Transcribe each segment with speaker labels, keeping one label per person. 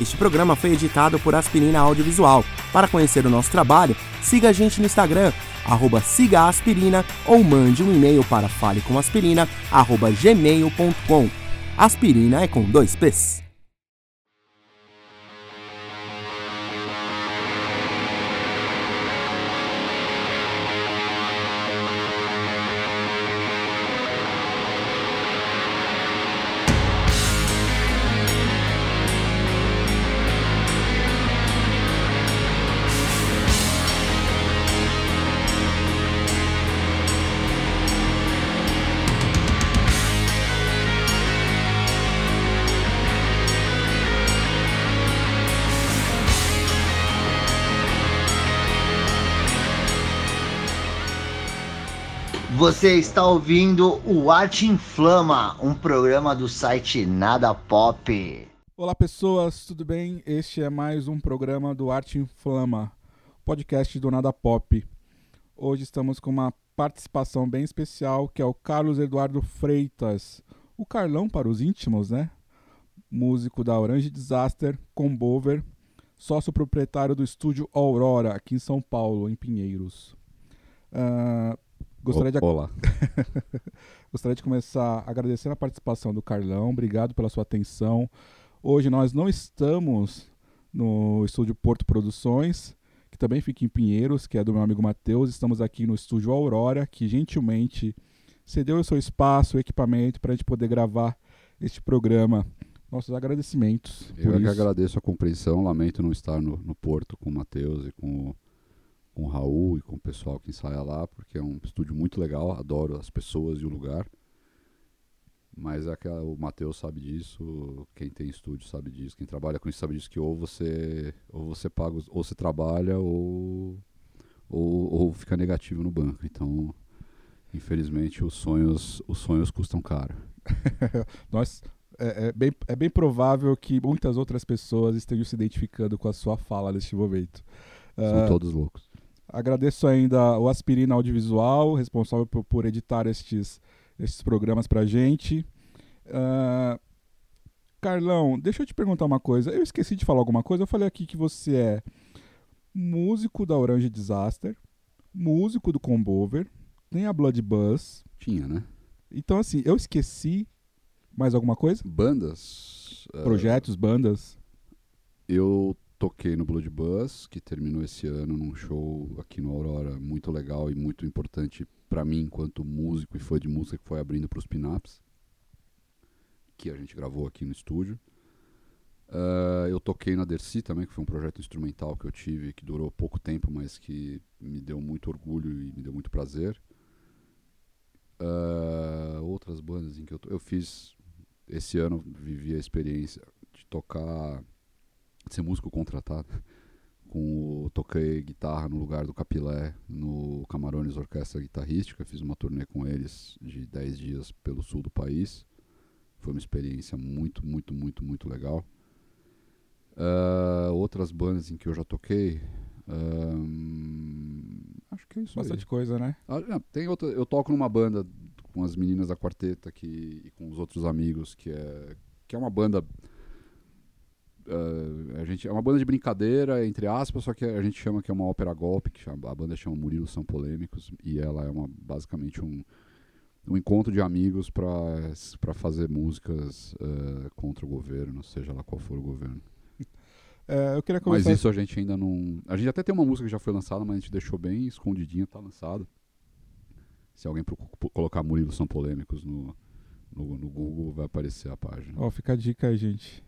Speaker 1: Este programa foi editado por Aspirina Audiovisual. Para conhecer o nosso trabalho, siga a gente no Instagram, arroba sigaaspirina ou mande um e-mail para falecomaspirina.gmail.com. Aspirina é com dois P's.
Speaker 2: Você está ouvindo o Arte Inflama, um programa do site Nada Pop.
Speaker 3: Olá pessoas, tudo bem? Este é mais um programa do Arte Inflama, podcast do Nada Pop. Hoje estamos com uma participação bem especial que é o Carlos Eduardo Freitas, o Carlão para os íntimos, né? Músico da Orange Disaster, combover, sócio proprietário do estúdio Aurora, aqui em São Paulo, em Pinheiros. Uh, Gostaria de,
Speaker 4: Olá.
Speaker 3: Gostaria de começar agradecendo a participação do Carlão. Obrigado pela sua atenção. Hoje nós não estamos no estúdio Porto Produções, que também fica em Pinheiros, que é do meu amigo Matheus. Estamos aqui no estúdio Aurora, que gentilmente cedeu o seu espaço, o equipamento para a gente poder gravar este programa. Nossos agradecimentos.
Speaker 4: Eu é que agradeço a compreensão. Lamento não estar no, no Porto com o Matheus e com o com o Raul e com o pessoal que ensaia lá, porque é um estúdio muito legal, adoro as pessoas e o lugar. Mas é que o Matheus sabe disso, quem tem estúdio sabe disso, quem trabalha com isso sabe disso, que ou você, ou você paga, ou você trabalha, ou, ou, ou fica negativo no banco. Então, infelizmente, os sonhos, os sonhos custam caro.
Speaker 3: Nós, é, é, bem, é bem provável que muitas outras pessoas estejam se identificando com a sua fala neste momento.
Speaker 4: São uh, todos loucos.
Speaker 3: Agradeço ainda o Aspirina Audiovisual, responsável por, por editar estes, estes programas para a gente. Uh, Carlão, deixa eu te perguntar uma coisa. Eu esqueci de falar alguma coisa. Eu falei aqui que você é músico da Orange Disaster, músico do Combover, tem a Blood Buzz.
Speaker 4: Tinha, né?
Speaker 3: Então, assim, eu esqueci mais alguma coisa?
Speaker 4: Bandas?
Speaker 3: Projetos, uh, bandas?
Speaker 4: Eu toquei no Blood Buzz, que terminou esse ano num show aqui no Aurora muito legal e muito importante para mim enquanto músico e fã de música que foi abrindo para os Pinaps, que a gente gravou aqui no estúdio. Uh, eu toquei na Dercy também, que foi um projeto instrumental que eu tive, que durou pouco tempo, mas que me deu muito orgulho e me deu muito prazer. Uh, outras bandas em que eu, eu fiz esse ano, vivi a experiência de tocar ser músico contratado. Com o, toquei guitarra no lugar do Capilé no Camarones Orquestra Guitarrística. Fiz uma turnê com eles de 10 dias pelo sul do país. Foi uma experiência muito, muito, muito, muito legal. Uh, outras bandas em que eu já toquei. Um, acho que é isso
Speaker 3: Bastante
Speaker 4: aí.
Speaker 3: coisa, né?
Speaker 4: Ah, não, tem outra, eu toco numa banda com as meninas da quarteta que, e com os outros amigos, que é, que é uma banda Uh, a gente é uma banda de brincadeira, entre aspas, só que a gente chama que é uma ópera golpe, que chama, a banda chama Murilo São Polêmicos, e ela é uma, basicamente um, um encontro de amigos para fazer músicas uh, contra o governo, seja lá qual for o governo.
Speaker 3: É, eu queria começar...
Speaker 4: Mas isso a gente ainda não. A gente até tem uma música que já foi lançada, mas a gente deixou bem escondidinha, tá lançada. Se alguém colocar Murilo São Polêmicos no, no, no Google, vai aparecer a página.
Speaker 3: Ó, oh, fica a dica aí, gente.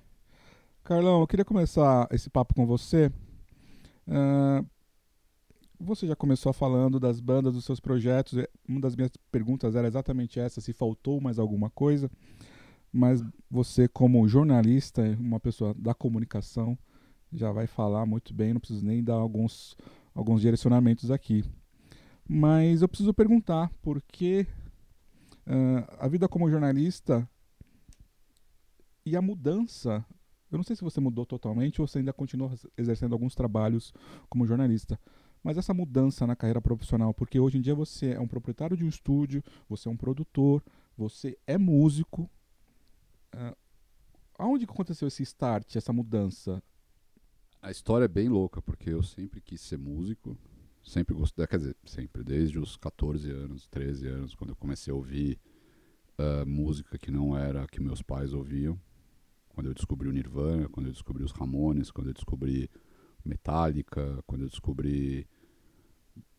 Speaker 3: Carlão, eu queria começar esse papo com você. Uh, você já começou falando das bandas, dos seus projetos. Uma das minhas perguntas era exatamente essa: se faltou mais alguma coisa. Mas você, como jornalista, uma pessoa da comunicação, já vai falar muito bem. Não preciso nem dar alguns, alguns direcionamentos aqui. Mas eu preciso perguntar por que uh, a vida como jornalista e a mudança eu não sei se você mudou totalmente ou você ainda continua exercendo alguns trabalhos como jornalista. Mas essa mudança na carreira profissional, porque hoje em dia você é um proprietário de um estúdio, você é um produtor, você é músico. Uh, aonde aconteceu esse start, essa mudança?
Speaker 4: A história é bem louca, porque eu sempre quis ser músico, sempre gostei, quer dizer, sempre, desde os 14 anos, 13 anos, quando eu comecei a ouvir uh, música que não era que meus pais ouviam. Quando eu descobri o Nirvana, quando eu descobri os Ramones, quando eu descobri Metallica, quando eu descobri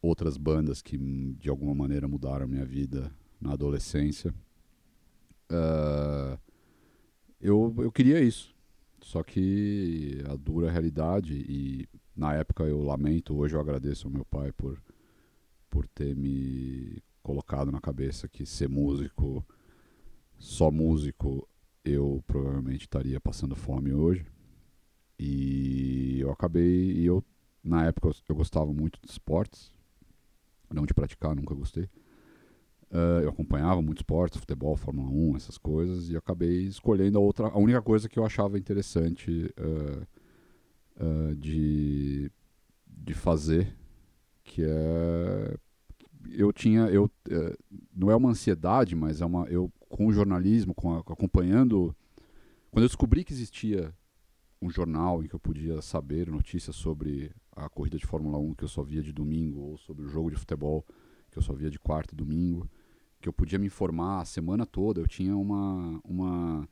Speaker 4: outras bandas que de alguma maneira mudaram minha vida na adolescência. Uh, eu, eu queria isso. Só que a dura realidade, e na época eu lamento, hoje eu agradeço ao meu pai por, por ter me colocado na cabeça que ser músico, só músico, eu provavelmente estaria passando fome hoje. E eu acabei, e eu, na época eu, eu gostava muito de esportes, não de praticar, nunca gostei. Uh, eu acompanhava muito esportes, futebol, Fórmula 1, essas coisas, e acabei escolhendo a outra, a única coisa que eu achava interessante uh, uh, de, de fazer, que é eu tinha eu eh, não é uma ansiedade, mas é uma eu com o jornalismo, com a, acompanhando quando eu descobri que existia um jornal em que eu podia saber notícias sobre a corrida de Fórmula 1 que eu só via de domingo ou sobre o jogo de futebol que eu só via de quarta e domingo que eu podia me informar a semana toda. Eu tinha uma, uma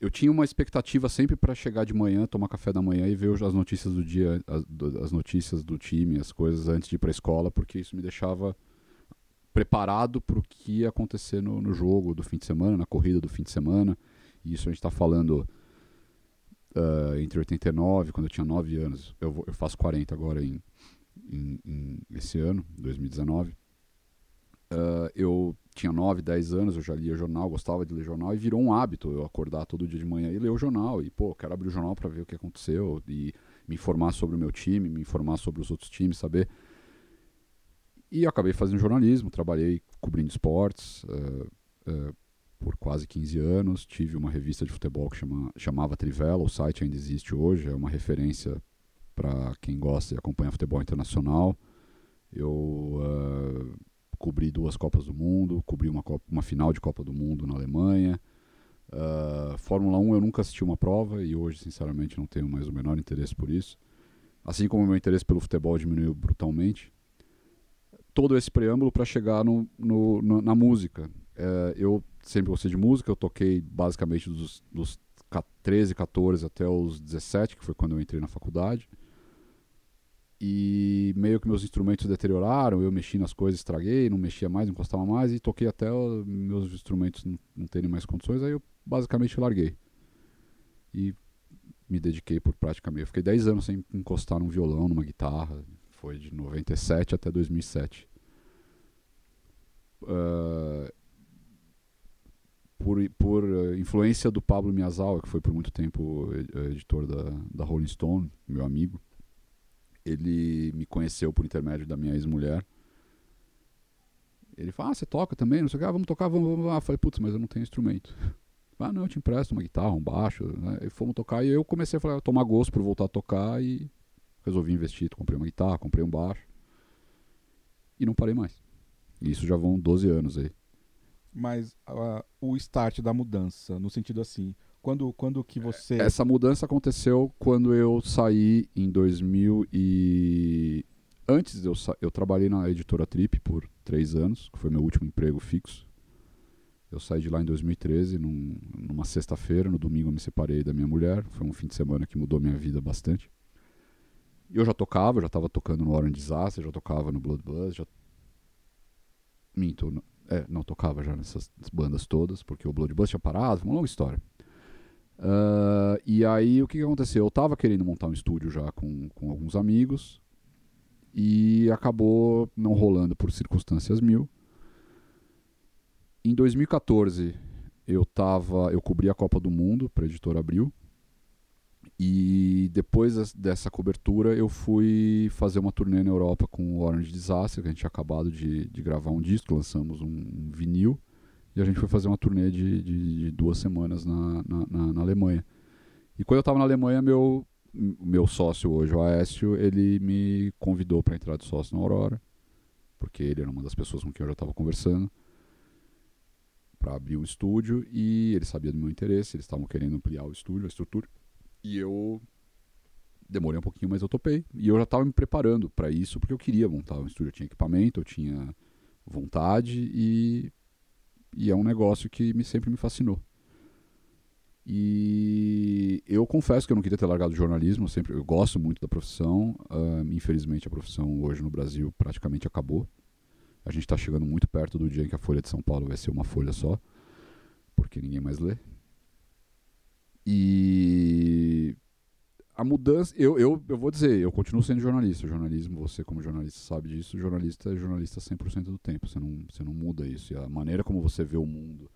Speaker 4: eu tinha uma expectativa sempre para chegar de manhã, tomar café da manhã e ver as notícias do dia, as, as notícias do time, as coisas antes de ir para a escola, porque isso me deixava preparado para o que ia acontecer no, no, jogo do fim de semana, na corrida do fim de semana. E isso a gente está falando uh, entre 89, quando eu tinha 9 anos, eu, vou, eu faço 40 agora em, em, em esse ano, 2019 uh, eu tinha 9, 10 anos, eu já lia jornal, gostava de ler jornal, e virou um hábito eu acordar todo dia de manhã e ler o jornal. E, pô, quero abrir o jornal para ver o que aconteceu e me informar sobre o meu time, me informar sobre os outros times, saber. E acabei fazendo jornalismo, trabalhei cobrindo esportes uh, uh, por quase 15 anos. Tive uma revista de futebol que chama, chamava Trivela, o site ainda existe hoje, é uma referência para quem gosta e acompanha futebol internacional. Eu uh, cobri duas Copas do Mundo, cobri uma, Copa, uma final de Copa do Mundo na Alemanha. Uh, Fórmula 1 eu nunca assisti uma prova e hoje, sinceramente, não tenho mais o menor interesse por isso. Assim como o meu interesse pelo futebol diminuiu brutalmente. Todo esse preâmbulo para chegar no, no, na música. Uh, eu sempre gostei de música, eu toquei basicamente dos, dos 13, 14 até os 17, que foi quando eu entrei na faculdade e meio que meus instrumentos deterioraram, eu mexi nas coisas, estraguei, não mexia mais, não encostava mais e toquei até meus instrumentos não, não terem mais condições, aí eu basicamente larguei. E me dediquei por praticamente, eu fiquei 10 anos sem encostar num violão, numa guitarra, foi de 97 até 2007. Uh, por, por uh, influência do Pablo Miyazawa, que foi por muito tempo editor da, da Rolling Stone, meu amigo, ele me conheceu por intermédio da minha ex-mulher. Ele falou, ah, você toca também? Não sei o que, ah, vamos tocar, vamos, vamos lá. Eu falei, putz, mas eu não tenho instrumento. Ah, não, eu te empresto uma guitarra, um baixo. E fomos tocar e eu comecei a falar, tomar gosto por voltar a tocar e resolvi investir. Comprei uma guitarra, comprei um baixo. E não parei mais. E isso já vão 12 anos aí.
Speaker 3: Mas uh, o start da mudança, no sentido assim, quando, quando que você.
Speaker 4: Essa mudança aconteceu quando eu saí em 2000 e. Antes eu, eu trabalhei na editora Trip por três anos, que foi meu último emprego fixo. Eu saí de lá em 2013, num, numa sexta-feira, no domingo eu me separei da minha mulher. Foi um fim de semana que mudou minha vida bastante. Eu já tocava, já estava tocando no Orange Disaster, já tocava no Blood já. Minto, não, é, não tocava já nessas bandas todas, porque o Blood tinha parado, foi uma longa história. Uh, e aí o que, que aconteceu? Eu estava querendo montar um estúdio já com, com alguns amigos e acabou não rolando por circunstâncias mil. Em 2014 eu tava, eu cobri a Copa do Mundo para a editora Abril. E depois dessa cobertura eu fui fazer uma turnê na Europa com o Orange Disaster, que a gente tinha acabado de, de gravar um disco, lançamos um, um vinil. E a gente foi fazer uma turnê de, de, de duas semanas na, na, na, na, Alemanha. E quando eu estava na Alemanha, meu, meu sócio hoje, o Aécio, ele me convidou para entrar de sócio na Aurora, porque ele era uma das pessoas com quem eu já estava conversando. para abrir um estúdio e ele sabia do meu interesse, eles estavam querendo ampliar o estúdio, a estrutura. E eu demorei um pouquinho, mas eu topei. E eu já estava me preparando para isso porque eu queria montar um estúdio, eu tinha equipamento, eu tinha vontade e, e é um negócio que me, sempre me fascinou. E eu confesso que eu não queria ter largado o jornalismo, eu sempre eu gosto muito da profissão. Infelizmente a profissão hoje no Brasil praticamente acabou. A gente está chegando muito perto do dia em que a Folha de São Paulo vai ser uma folha só, porque ninguém mais lê. E a mudança, eu, eu, eu vou dizer, eu continuo sendo jornalista. Jornalismo, você como jornalista sabe disso, jornalista é jornalista 100% do tempo. Você não, você não muda isso. E a maneira como você vê o mundo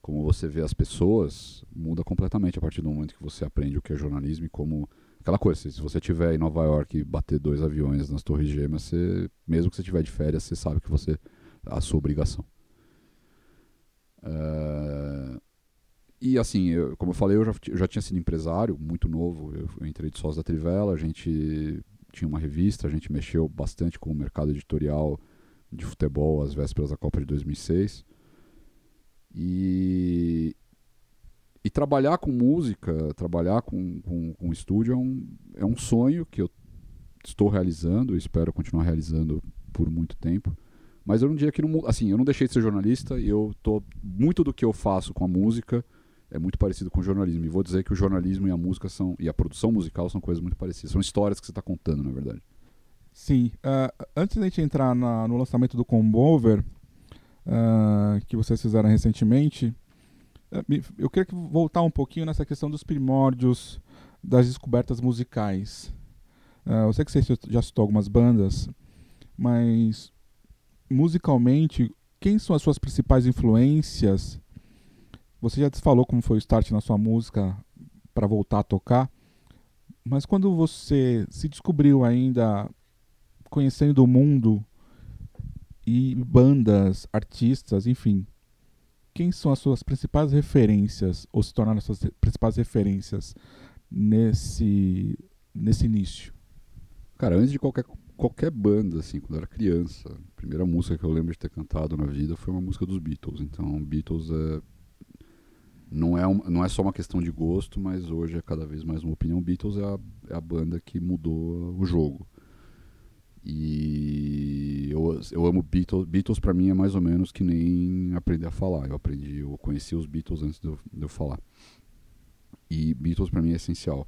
Speaker 4: como você vê as pessoas muda completamente a partir do momento que você aprende o que é jornalismo e como aquela coisa, se você estiver em Nova York e bater dois aviões nas torres gêmeas, você, mesmo que você estiver de férias, você sabe que você a sua obrigação. Uh, e assim, eu, como eu falei, eu já, eu já, tinha sido empresário, muito novo. Eu, eu entrei de sócio da Trivela, a gente tinha uma revista, a gente mexeu bastante com o mercado editorial de futebol às vésperas da Copa de 2006. E, e trabalhar com música, trabalhar com, com, com estúdio é um, é um sonho que eu estou realizando espero continuar realizando por muito tempo. Mas eu não diria que não, assim, eu não deixei de ser jornalista e eu tô muito do que eu faço com a música é muito parecido com o jornalismo. E vou dizer que o jornalismo e a música são e a produção musical são coisas muito parecidas. São histórias que você está contando, na verdade.
Speaker 3: Sim. Uh, antes da gente entrar na, no lançamento do Combover, uh, que vocês fizeram recentemente, uh, eu queria voltar um pouquinho nessa questão dos primórdios das descobertas musicais. Uh, eu sei que você já citou algumas bandas, mas musicalmente, quem são as suas principais influências? Você já falou como foi o start na sua música para voltar a tocar, mas quando você se descobriu ainda conhecendo o mundo e bandas, artistas, enfim. Quem são as suas principais referências, ou se tornaram as suas principais referências nesse, nesse início?
Speaker 4: Cara, antes de qualquer, qualquer banda, assim, quando eu era criança, a primeira música que eu lembro de ter cantado na vida foi uma música dos Beatles. Então, Beatles é, não, é um, não é só uma questão de gosto, mas hoje é cada vez mais uma opinião. Beatles é a, é a banda que mudou o jogo. E eu, eu amo Beatles. Beatles para mim é mais ou menos que nem aprender a falar. Eu aprendi, eu conheci os Beatles antes de eu, de eu falar. E Beatles para mim é essencial.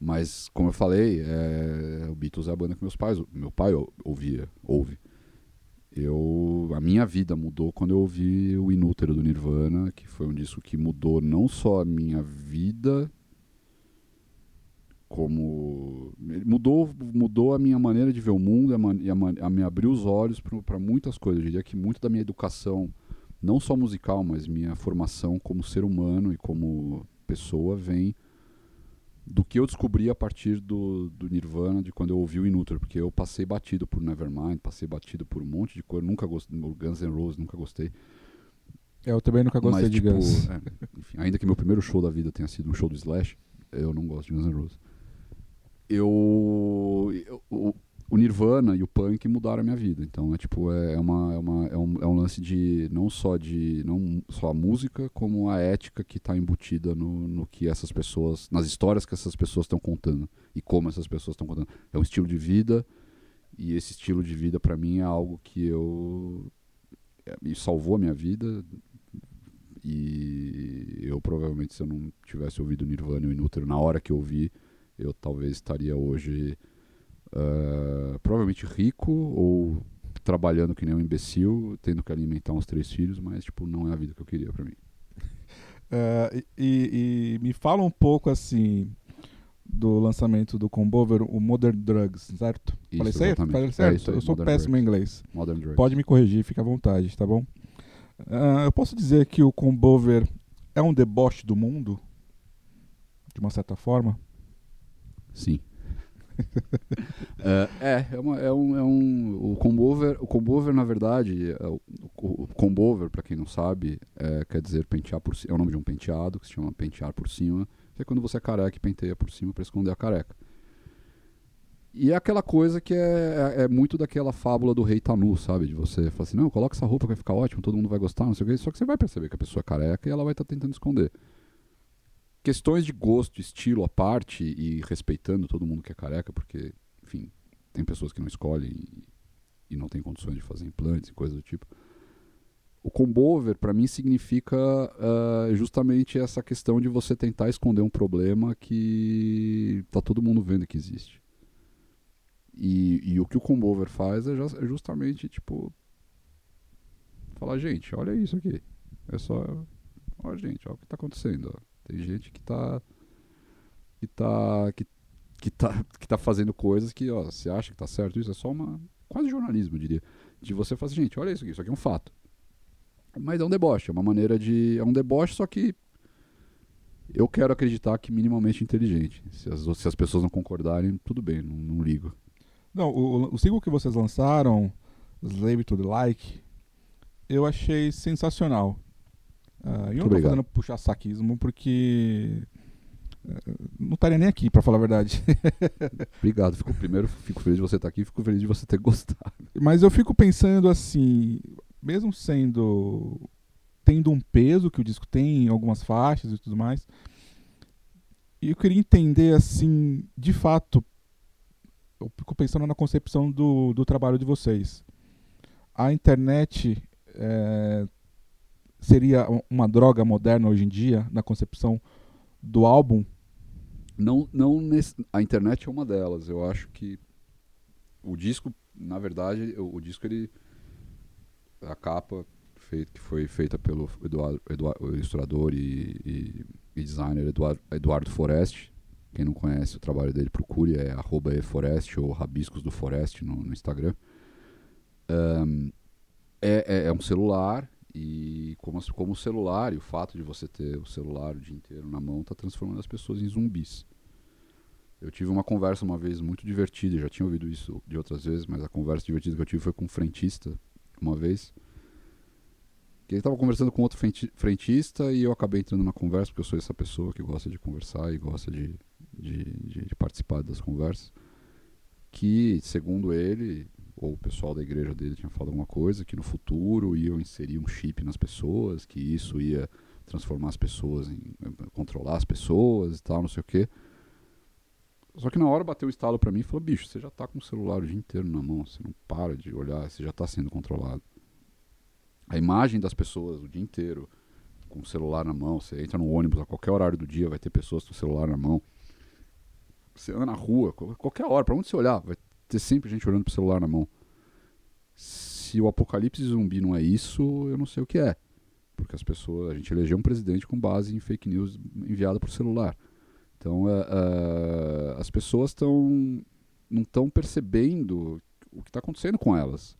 Speaker 4: Mas como eu falei, é, o Beatles é a banda que meus pais, meu pai ouvia, ouve. Eu, a minha vida mudou quando eu ouvi o Inútero do Nirvana, que foi um disco que mudou não só a minha vida como mudou mudou a minha maneira de ver o mundo e a, a, me abriu os olhos para muitas coisas. Eu diria que muito da minha educação não só musical mas minha formação como ser humano e como pessoa vem do que eu descobri a partir do, do Nirvana de quando eu ouvi o Inútero porque eu passei batido por Nevermind passei batido por um monte de coisa nunca gostei Guns N' Roses nunca gostei.
Speaker 3: É, eu também nunca gostei
Speaker 4: mas,
Speaker 3: de
Speaker 4: tipo,
Speaker 3: Guns.
Speaker 4: é, enfim, ainda que meu primeiro show da vida tenha sido um show do Slash eu não gosto de Guns N' Roses. Eu, eu o, o, Nirvana e o punk mudaram a minha vida. Então é tipo é, é, uma, é, uma, é, um, é um lance de não só de não só a música como a ética que está embutida no, no que essas pessoas nas histórias que essas pessoas estão contando e como essas pessoas estão contando. É um estilo de vida e esse estilo de vida para mim é algo que eu é, me salvou a minha vida e eu provavelmente se eu não tivesse ouvido Nirvana e o Inútero na hora que eu ouvi eu talvez estaria hoje uh, provavelmente rico ou trabalhando que nem um imbecil, tendo que alimentar uns três filhos, mas tipo não é a vida que eu queria para mim.
Speaker 3: Uh, e, e, me fala um pouco assim do lançamento do Combover, o Modern Drugs, certo?
Speaker 4: Isso,
Speaker 3: Falei certo? Falei certo? É isso aí, eu sou
Speaker 4: Modern
Speaker 3: péssimo
Speaker 4: Drugs.
Speaker 3: em inglês.
Speaker 4: Modern Drugs.
Speaker 3: Pode me corrigir, fica à vontade, tá bom? Uh, eu posso dizer que o Combover é um deboche do mundo, de uma certa forma?
Speaker 4: Sim. Uh, é, é, uma, é, um, é um. O combover, o combover na verdade, é o, o combover, para quem não sabe, é, quer dizer pentear por cima. É o nome de um penteado que se chama pentear por cima. Que é quando você é careca e penteia por cima para esconder a careca. E é aquela coisa que é, é, é muito daquela fábula do rei Tanu, sabe? De você falar assim, não, coloca essa roupa que vai ficar ótimo, todo mundo vai gostar, não sei o quê. Só que você vai perceber que a pessoa é careca e ela vai estar tá tentando esconder. Questões de gosto, estilo à parte e respeitando todo mundo que é careca, porque, enfim, tem pessoas que não escolhem e, e não tem condições de fazer implantes e coisas do tipo. O combover, para mim, significa uh, justamente essa questão de você tentar esconder um problema que tá todo mundo vendo que existe. E, e o que o combover faz é, é justamente, tipo, falar, gente, olha isso aqui. É só. Olha, gente, olha o que está acontecendo. Ó. Tem gente que está que tá que, que tá que tá fazendo coisas que, ó, você acha que está certo isso é só uma quase jornalismo, eu diria, de você fazer, gente, olha isso aqui, isso aqui é um fato. Mas é um deboche, é uma maneira de é um deboche só que eu quero acreditar que minimamente inteligente. Se as, se as pessoas não concordarem, tudo bem, não, não ligo.
Speaker 3: Não, o, o single que vocês lançaram, Slave to the Like, eu achei sensacional. Uh, e eu não tô fazendo puxar saquismo porque uh, não estaria nem aqui, para falar a verdade.
Speaker 4: obrigado. Fico, primeiro, fico feliz de você estar tá aqui fico feliz de você ter gostado.
Speaker 3: Mas eu fico pensando assim, mesmo sendo. tendo um peso que o disco tem em algumas faixas e tudo mais, eu queria entender, assim, de fato, eu fico pensando na concepção do, do trabalho de vocês. A internet é, seria uma droga moderna hoje em dia na concepção do álbum?
Speaker 4: Não, não nesse, a internet é uma delas. Eu acho que o disco, na verdade, o, o disco ele a capa feito, que foi feita pelo Eduardo, Eduardo ilustrador e, e, e designer Eduardo, Eduardo Forest, quem não conhece o trabalho dele, procure, é arroba eforest ou rabiscos do Forest no, no Instagram. Um, é, é, é, um celular e como, como o celular e o fato de você ter o celular o dia inteiro na mão está transformando as pessoas em zumbis. Eu tive uma conversa uma vez muito divertida, já tinha ouvido isso de outras vezes, mas a conversa divertida que eu tive foi com um frentista uma vez que ele estava conversando com outro frentista e eu acabei entrando na conversa, porque eu sou essa pessoa que gosta de conversar e gosta de, de, de, de participar das conversas. Que, segundo ele, ou o pessoal da igreja dele tinha falado alguma coisa, que no futuro iam inserir um chip nas pessoas, que isso ia transformar as pessoas em. controlar as pessoas e tal, não sei o quê. Só que na hora bateu o estalo para mim e falou: bicho, você já tá com o celular o dia inteiro na mão, você não para de olhar, você já tá sendo controlado a imagem das pessoas o dia inteiro com o celular na mão. Você entra no ônibus a qualquer horário do dia, vai ter pessoas com o celular na mão. Você anda na rua, qualquer hora, para onde você olhar, vai ter sempre gente olhando pro celular na mão. Se o apocalipse zumbi não é isso, eu não sei o que é. Porque as pessoas, a gente elegeu um presidente com base em fake news enviada por celular. Então, uh, uh, as pessoas estão não estão percebendo o que está acontecendo com elas.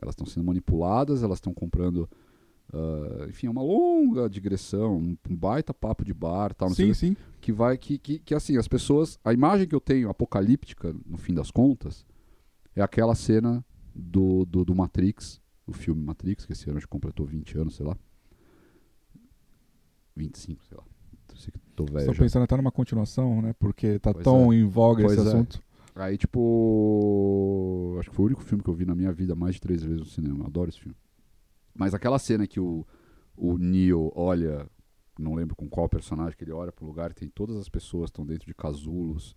Speaker 4: Elas estão sendo manipuladas, elas estão comprando. Uh, enfim, é uma longa digressão, um, baita papo de bar, tal,
Speaker 3: sim, sim.
Speaker 4: que vai que, que, que assim as pessoas, a imagem que eu tenho apocalíptica no fim das contas é aquela cena do, do, do Matrix, o filme Matrix, que esse ano já completou 20 anos, sei lá. 25, sei lá.
Speaker 3: Tô velho. Estou pensando até numa continuação, né? Porque tá pois tão é. em voga pois esse é. assunto.
Speaker 4: Aí, tipo. Acho que foi o único filme que eu vi na minha vida mais de três vezes no cinema. Eu adoro esse filme. Mas aquela cena que o, o Neo olha, não lembro com qual personagem, que ele olha pro lugar tem todas as pessoas estão dentro de casulos,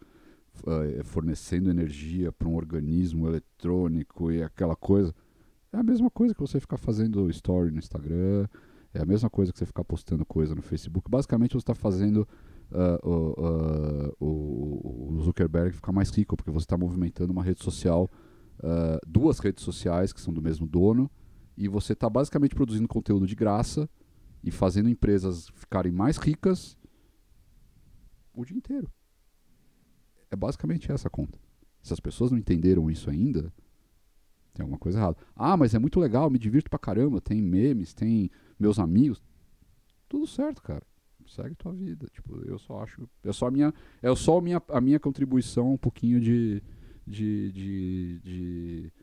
Speaker 4: uh, fornecendo energia para um organismo eletrônico e aquela coisa. É a mesma coisa que você ficar fazendo story no Instagram, é a mesma coisa que você ficar postando coisa no Facebook. Basicamente, você está fazendo uh, uh, o Zuckerberg ficar mais rico, porque você está movimentando uma rede social, duas redes sociais que são do mesmo dono, e você está basicamente produzindo conteúdo de graça e fazendo empresas ficarem mais ricas o dia inteiro. É basicamente essa a conta. Se as pessoas não entenderam isso ainda, tem alguma coisa errada. Ah, mas é muito legal, me divirto pra caramba, tem memes, tem meus amigos. Tudo certo, cara segue tua vida. Tipo, eu só acho. É só a minha, é só a minha, a minha contribuição, um pouquinho de, de, de, de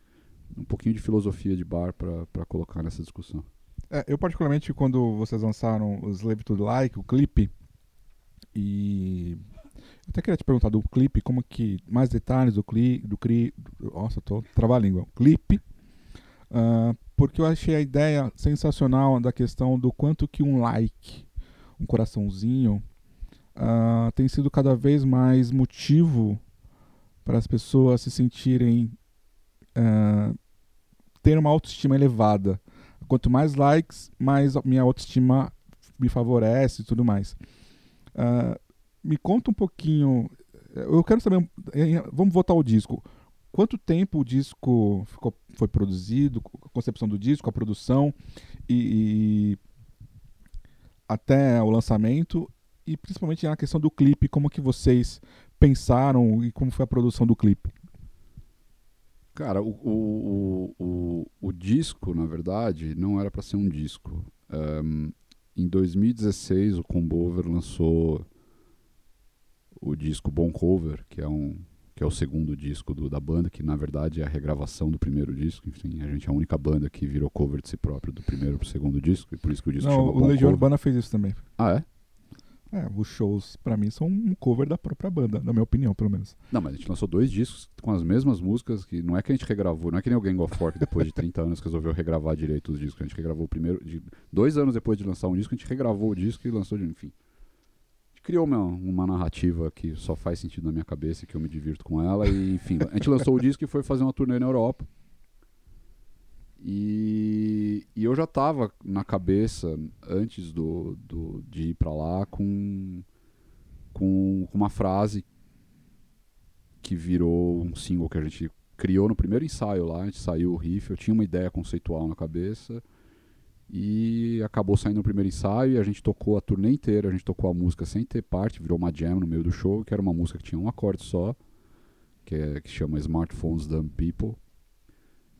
Speaker 4: um pouquinho de filosofia de bar para colocar nessa discussão.
Speaker 3: É, eu particularmente quando vocês lançaram o Slave to Like, o clipe, e até queria te perguntar do clipe, como que. Mais detalhes do clipe. Do cri, nossa, tô travar a língua. Clipe. Uh, porque eu achei a ideia sensacional da questão do quanto que um like, um coraçãozinho, uh, tem sido cada vez mais motivo para as pessoas se sentirem. Uh, ter uma autoestima elevada. Quanto mais likes, mais minha autoestima me favorece e tudo mais. Uh, me conta um pouquinho. Eu quero saber. Vamos voltar ao disco. Quanto tempo o disco ficou, foi produzido, a concepção do disco, a produção e, e até o lançamento e principalmente na questão do clipe, como que vocês pensaram e como foi a produção do clipe?
Speaker 4: Cara, o, o, o, o disco, na verdade, não era para ser um disco. Um, em 2016, o Combover lançou o disco Bon Cover, que é um que é o segundo disco do, da banda, que na verdade é a regravação do primeiro disco. Enfim, a gente é a única banda que virou cover de si próprio do primeiro pro segundo disco, e por isso que o disco
Speaker 3: Não,
Speaker 4: chama
Speaker 3: o
Speaker 4: Bon
Speaker 3: Legião
Speaker 4: Cover.
Speaker 3: Urbana fez isso também.
Speaker 4: Ah, é?
Speaker 3: É, os shows, pra mim, são um cover da própria banda, na minha opinião, pelo menos.
Speaker 4: Não, mas a gente lançou dois discos com as mesmas músicas, que não é que a gente regravou, não é que nem o Gang of Four, que depois de 30 anos resolveu regravar direito os discos. A gente regravou o primeiro. De, dois anos depois de lançar um disco, a gente regravou o disco e lançou de. Enfim. A gente criou uma, uma narrativa que só faz sentido na minha cabeça que eu me divirto com ela. E, enfim, a gente lançou o disco e foi fazer uma turnê na Europa. E, e eu já tava na cabeça, antes do, do, de ir pra lá, com, com, com uma frase que virou um single que a gente criou no primeiro ensaio lá, a gente saiu o riff, eu tinha uma ideia conceitual na cabeça e acabou saindo no primeiro ensaio e a gente tocou a turnê inteira, a gente tocou a música sem ter parte, virou uma jam no meio do show, que era uma música que tinha um acorde só, que, é, que chama Smartphones Dumb People.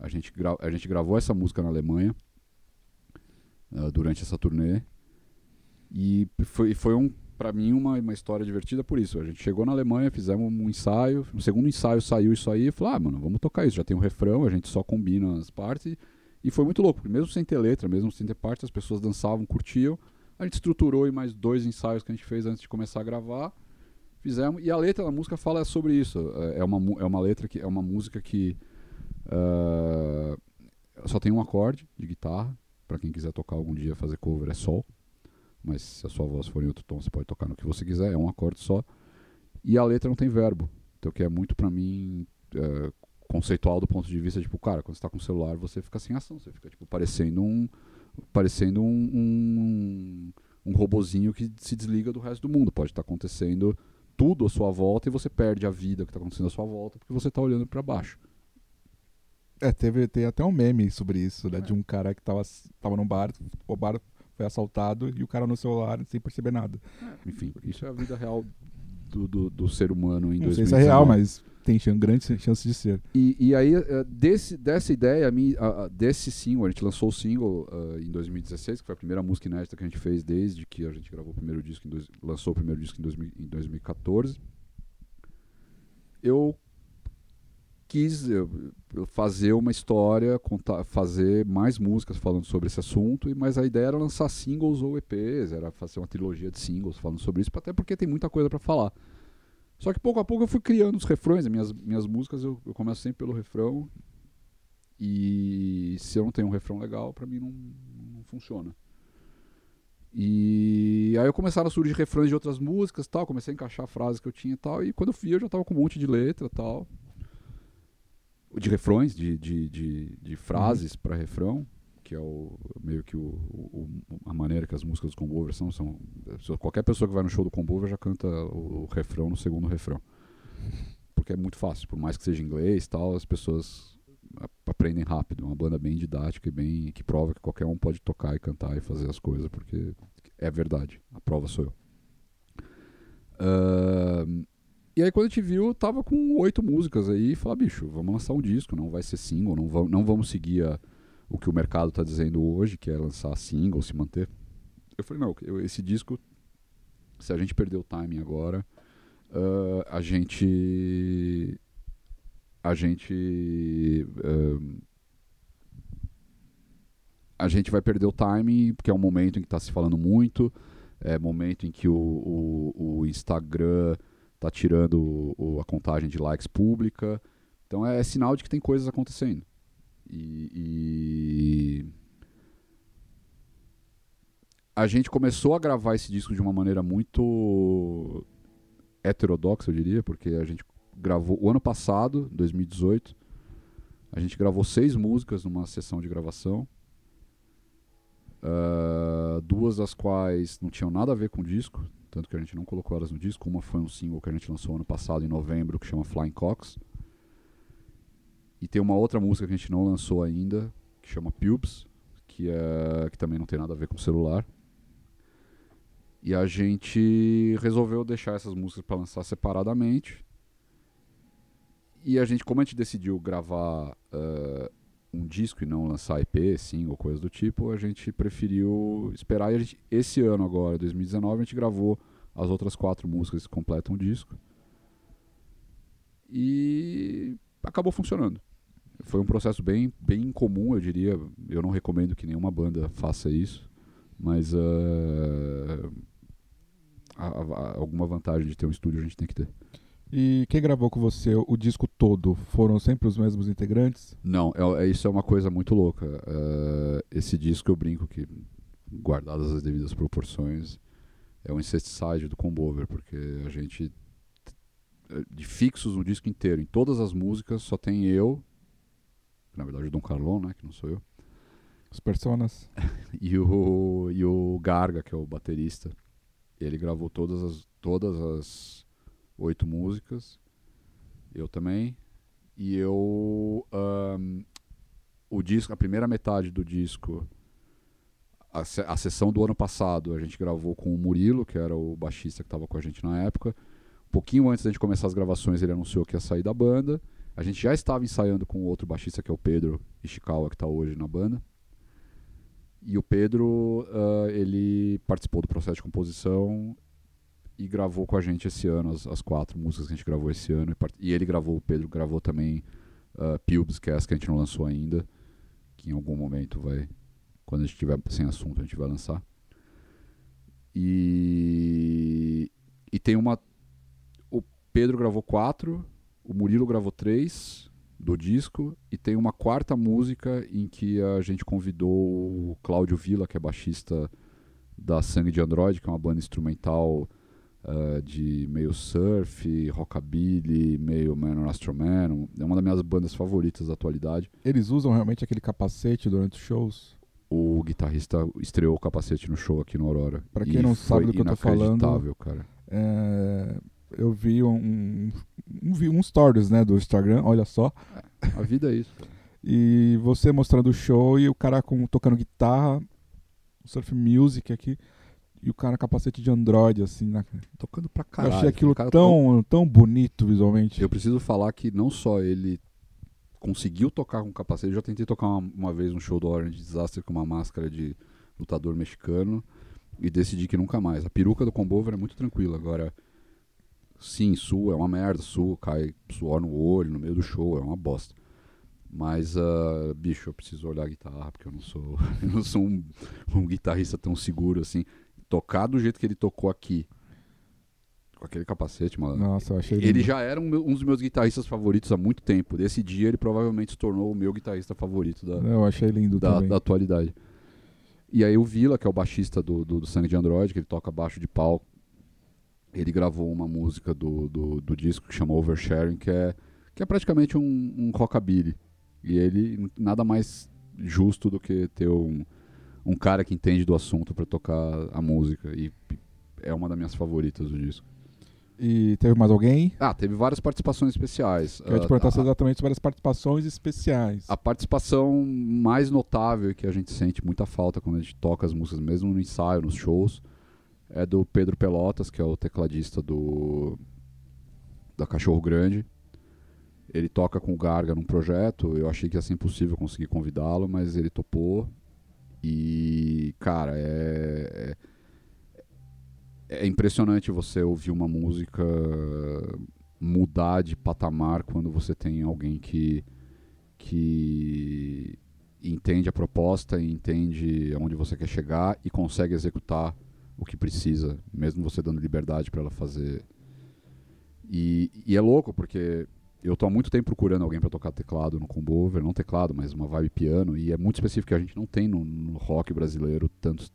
Speaker 4: A gente, a gente gravou essa música na Alemanha uh, durante essa turnê e foi, foi um, para mim uma, uma história divertida por isso. A gente chegou na Alemanha, fizemos um ensaio, no segundo ensaio saiu isso aí e falou: ah, mano, vamos tocar isso. Já tem um refrão, a gente só combina as partes. E foi muito louco, porque mesmo sem ter letra, mesmo sem ter parte, as pessoas dançavam, curtiam. A gente estruturou em mais dois ensaios que a gente fez antes de começar a gravar. Fizemos, e a letra da música fala sobre isso. É uma, é uma letra que é uma música que uh, só tem um acorde de guitarra. Para quem quiser tocar algum dia, fazer cover é sol mas se a sua voz for em outro tom, você pode tocar no que você quiser, é um acorde só. E a letra não tem verbo, então que é muito para mim é, conceitual do ponto de vista, tipo, cara, quando você tá com o celular, você fica sem ação, você fica tipo parecendo um parecendo um, um, um robozinho que se desliga do resto do mundo. Pode estar tá acontecendo tudo à sua volta e você perde a vida que está acontecendo à sua volta porque você está olhando para baixo.
Speaker 3: É, teve, tem até um meme sobre isso, né? É. De um cara que tava, tava num bar, o bar foi assaltado e o cara no celular sem perceber nada.
Speaker 4: Enfim, isso é a vida real do, do, do ser humano em
Speaker 3: Não
Speaker 4: 2019.
Speaker 3: sei se é real, mas tem chance, grande chance de ser.
Speaker 4: E, e aí, eh, desse, dessa ideia, a, a, desse single, a gente lançou o single uh, em 2016, que foi a primeira música inédita que a gente fez desde que a gente gravou o primeiro disco, em dois, lançou o primeiro disco em, dois, em 2014. Eu quis fazer uma história, contar, fazer mais músicas falando sobre esse assunto, mas a ideia era lançar singles ou EPs, era fazer uma trilogia de singles falando sobre isso, até porque tem muita coisa para falar. Só que pouco a pouco eu fui criando os refrões, minhas, minhas músicas eu, eu começo sempre pelo refrão, e se eu não tenho um refrão legal, para mim não, não funciona. E aí eu começaram a surgir refrões de outras músicas tal, comecei a encaixar frases que eu tinha e tal, e quando eu fui eu já tava com um monte de letra tal de refrões, de, de, de, de frases uhum. para refrão, que é o, meio que o, o, a maneira que as músicas do Combover são, são. Qualquer pessoa que vai no show do Combover já canta o, o refrão no segundo refrão. Porque é muito fácil, por mais que seja inglês tal, as pessoas aprendem rápido. É uma banda bem didática e bem que prova que qualquer um pode tocar e cantar e fazer as coisas, porque é verdade. A prova sou eu. Uh, e aí quando a gente viu, tava com oito músicas aí, e falou, bicho, vamos lançar um disco, não vai ser single, não, vamos, não vamos seguir a, o que o mercado tá dizendo hoje, que é lançar single, se manter. Eu falei, não, eu, esse disco, se a gente perder o timing agora, uh, a gente. A gente. Uh, a gente vai perder o timing, porque é um momento em que está se falando muito, é momento em que o, o, o Instagram tá tirando o- o- a contagem de likes pública. Então é, sinal de que tem coisas acontecendo. E, e a gente começou a gravar esse disco de uma maneira muito heterodoxa, eu diria, porque a gente gravou o ano passado, 2018, a gente gravou seis músicas numa sessão de gravação. Ah, duas das quais não tinham nada a ver com o disco, tanto que a gente não colocou elas no disco. Uma foi um single que a gente lançou ano passado, em novembro, que chama Flying Cox. E tem uma outra música que a gente não lançou ainda, que chama Pubes, que, é, que também não tem nada a ver com celular. E a gente resolveu deixar essas músicas para lançar separadamente. E a gente, como a gente decidiu gravar eh, um disco e não lançar EP, single, coisa do tipo, a gente preferiu esperar. E gente, esse ano agora, 2019, a gente gravou as outras quatro músicas que completam o disco. E acabou funcionando. Foi um processo bem, bem incomum, eu diria. Eu não recomendo que nenhuma banda faça isso, mas eh, a- a- alguma vantagem de ter um estúdio a gente tem que ter.
Speaker 3: E quem gravou com você o disco todo foram sempre os mesmos integrantes?
Speaker 4: Não, é, é- isso é uma coisa muito louca. Eh, esse disco eu brinco que, guardadas as devidas proporções, é um incesticide do Combover, porque a gente, eh, de fixos no disco inteiro, em todas as músicas, só tem eu, na verdade o Dom Carlon, né, que não sou eu,
Speaker 3: Os personas?
Speaker 4: e o, e o Garga, que é o baterista. Ele gravou todas as, todas as oito músicas. Eu também. E eu. ahn, o disco, a primeira metade do disco, a, a sessão do ano passado, a gente gravou com o Murilo, que era o baixista que estava com a gente na época. Um pouquinho antes da gente começar as gravações, ele anunciou que ia sair da banda. A gente já estava ensaiando com outro baixista, que é o Pedro Ishikawa, que está hoje na banda. E o Pedro, ah, ele participou do processo de composição e gravou com a gente esse ano as, as quatro músicas que a gente gravou esse ano. E, e ele gravou, o Pedro gravou também uh, Pubes, que é essa que a gente não lançou ainda, que em algum momento vai, quando a gente tiver sem assunto, a gente vai lançar. E, e tem uma. O Pedro gravou quatro, o Murilo gravou três do disco, e tem uma quarta música em que a gente convidou o Cláudio Villa, que é baixista da Sangue de Android, que é uma banda instrumental ah, de meio surf, rockabilly, meio Man on Astro Man. um- É uma das minhas bandas favoritas da atualidade.
Speaker 3: Eles usam realmente aquele capacete durante os shows?
Speaker 4: O guitarrista estreou o capacete no show aqui no Aurora.
Speaker 3: Pra
Speaker 4: E
Speaker 3: quem não sabe do que eu tô falando-
Speaker 4: inacreditável, cara.
Speaker 3: É, eu vi um, um, um, um stories né, do Instagram, olha só.
Speaker 4: A vida é isso.
Speaker 3: E você mostrando o show e o cara com, tocando guitarra, surf music aqui, e o cara capacete de Android, assim. Na...
Speaker 4: Tocando pra
Speaker 3: eu
Speaker 4: caralho.
Speaker 3: achei aquilo
Speaker 4: O cara
Speaker 3: tão, tão bonito visualmente.
Speaker 4: Eu preciso falar que não só ele conseguiu tocar com capacete, eu já tentei tocar uma, uma vez um show do Orange Disaster com uma máscara de lutador mexicano e decidi que nunca mais. A peruca do Combover é muito tranquila. Agora, sim, sul é uma merda, sul cai suor no olho, no meio do show, é uma bosta. Mas, ah, bicho, eu preciso olhar a guitarra, porque eu não sou, eu não sou um, um guitarrista tão seguro assim. Tocar do jeito que ele tocou aqui, com aquele capacete, mano.
Speaker 3: Nossa, eu achei
Speaker 4: Ele
Speaker 3: lindo.
Speaker 4: já era um, um dos meus guitarristas favoritos há muito tempo. Desse dia ele provavelmente se tornou o meu guitarrista favorito da,
Speaker 3: Eu achei lindo
Speaker 4: da, da atualidade. E aí o Vila, que é o baixista do, do, do Sangue de Android, que ele toca baixo de pau, ele gravou uma música do, do, do disco que chama Oversharing, que é, que é praticamente um, um rockabilly. E ele, nada mais justo do que ter um, um cara que entende do assunto para tocar a música. E é uma das minhas favoritas do disco.
Speaker 3: E teve mais alguém?
Speaker 4: Ah, teve várias participações especiais.
Speaker 3: Quero te
Speaker 4: Ah,
Speaker 3: perguntar
Speaker 4: a-
Speaker 3: se exatamente sobre as participações especiais.
Speaker 4: A participação mais notável que a gente sente muita falta quando a gente toca as músicas, mesmo no ensaio, nos shows, é do Pedro Pelotas, que é o tecladista do da Cachorro Grande. Ele toca com o Garga num projeto. Eu achei que ia ser impossível conseguir convidá-lo, mas ele topou. E, cara, é, é, é impressionante você ouvir uma música mudar de patamar quando você tem alguém que que entende a proposta entende aonde você quer chegar e consegue executar o que precisa, mesmo você dando liberdade para ela fazer. E, e é louco, porque eu tô há muito tempo procurando alguém para tocar teclado no Combover, não teclado, mas uma vibe piano, e é muito específico que a gente não tem no, no rock brasileiro tantos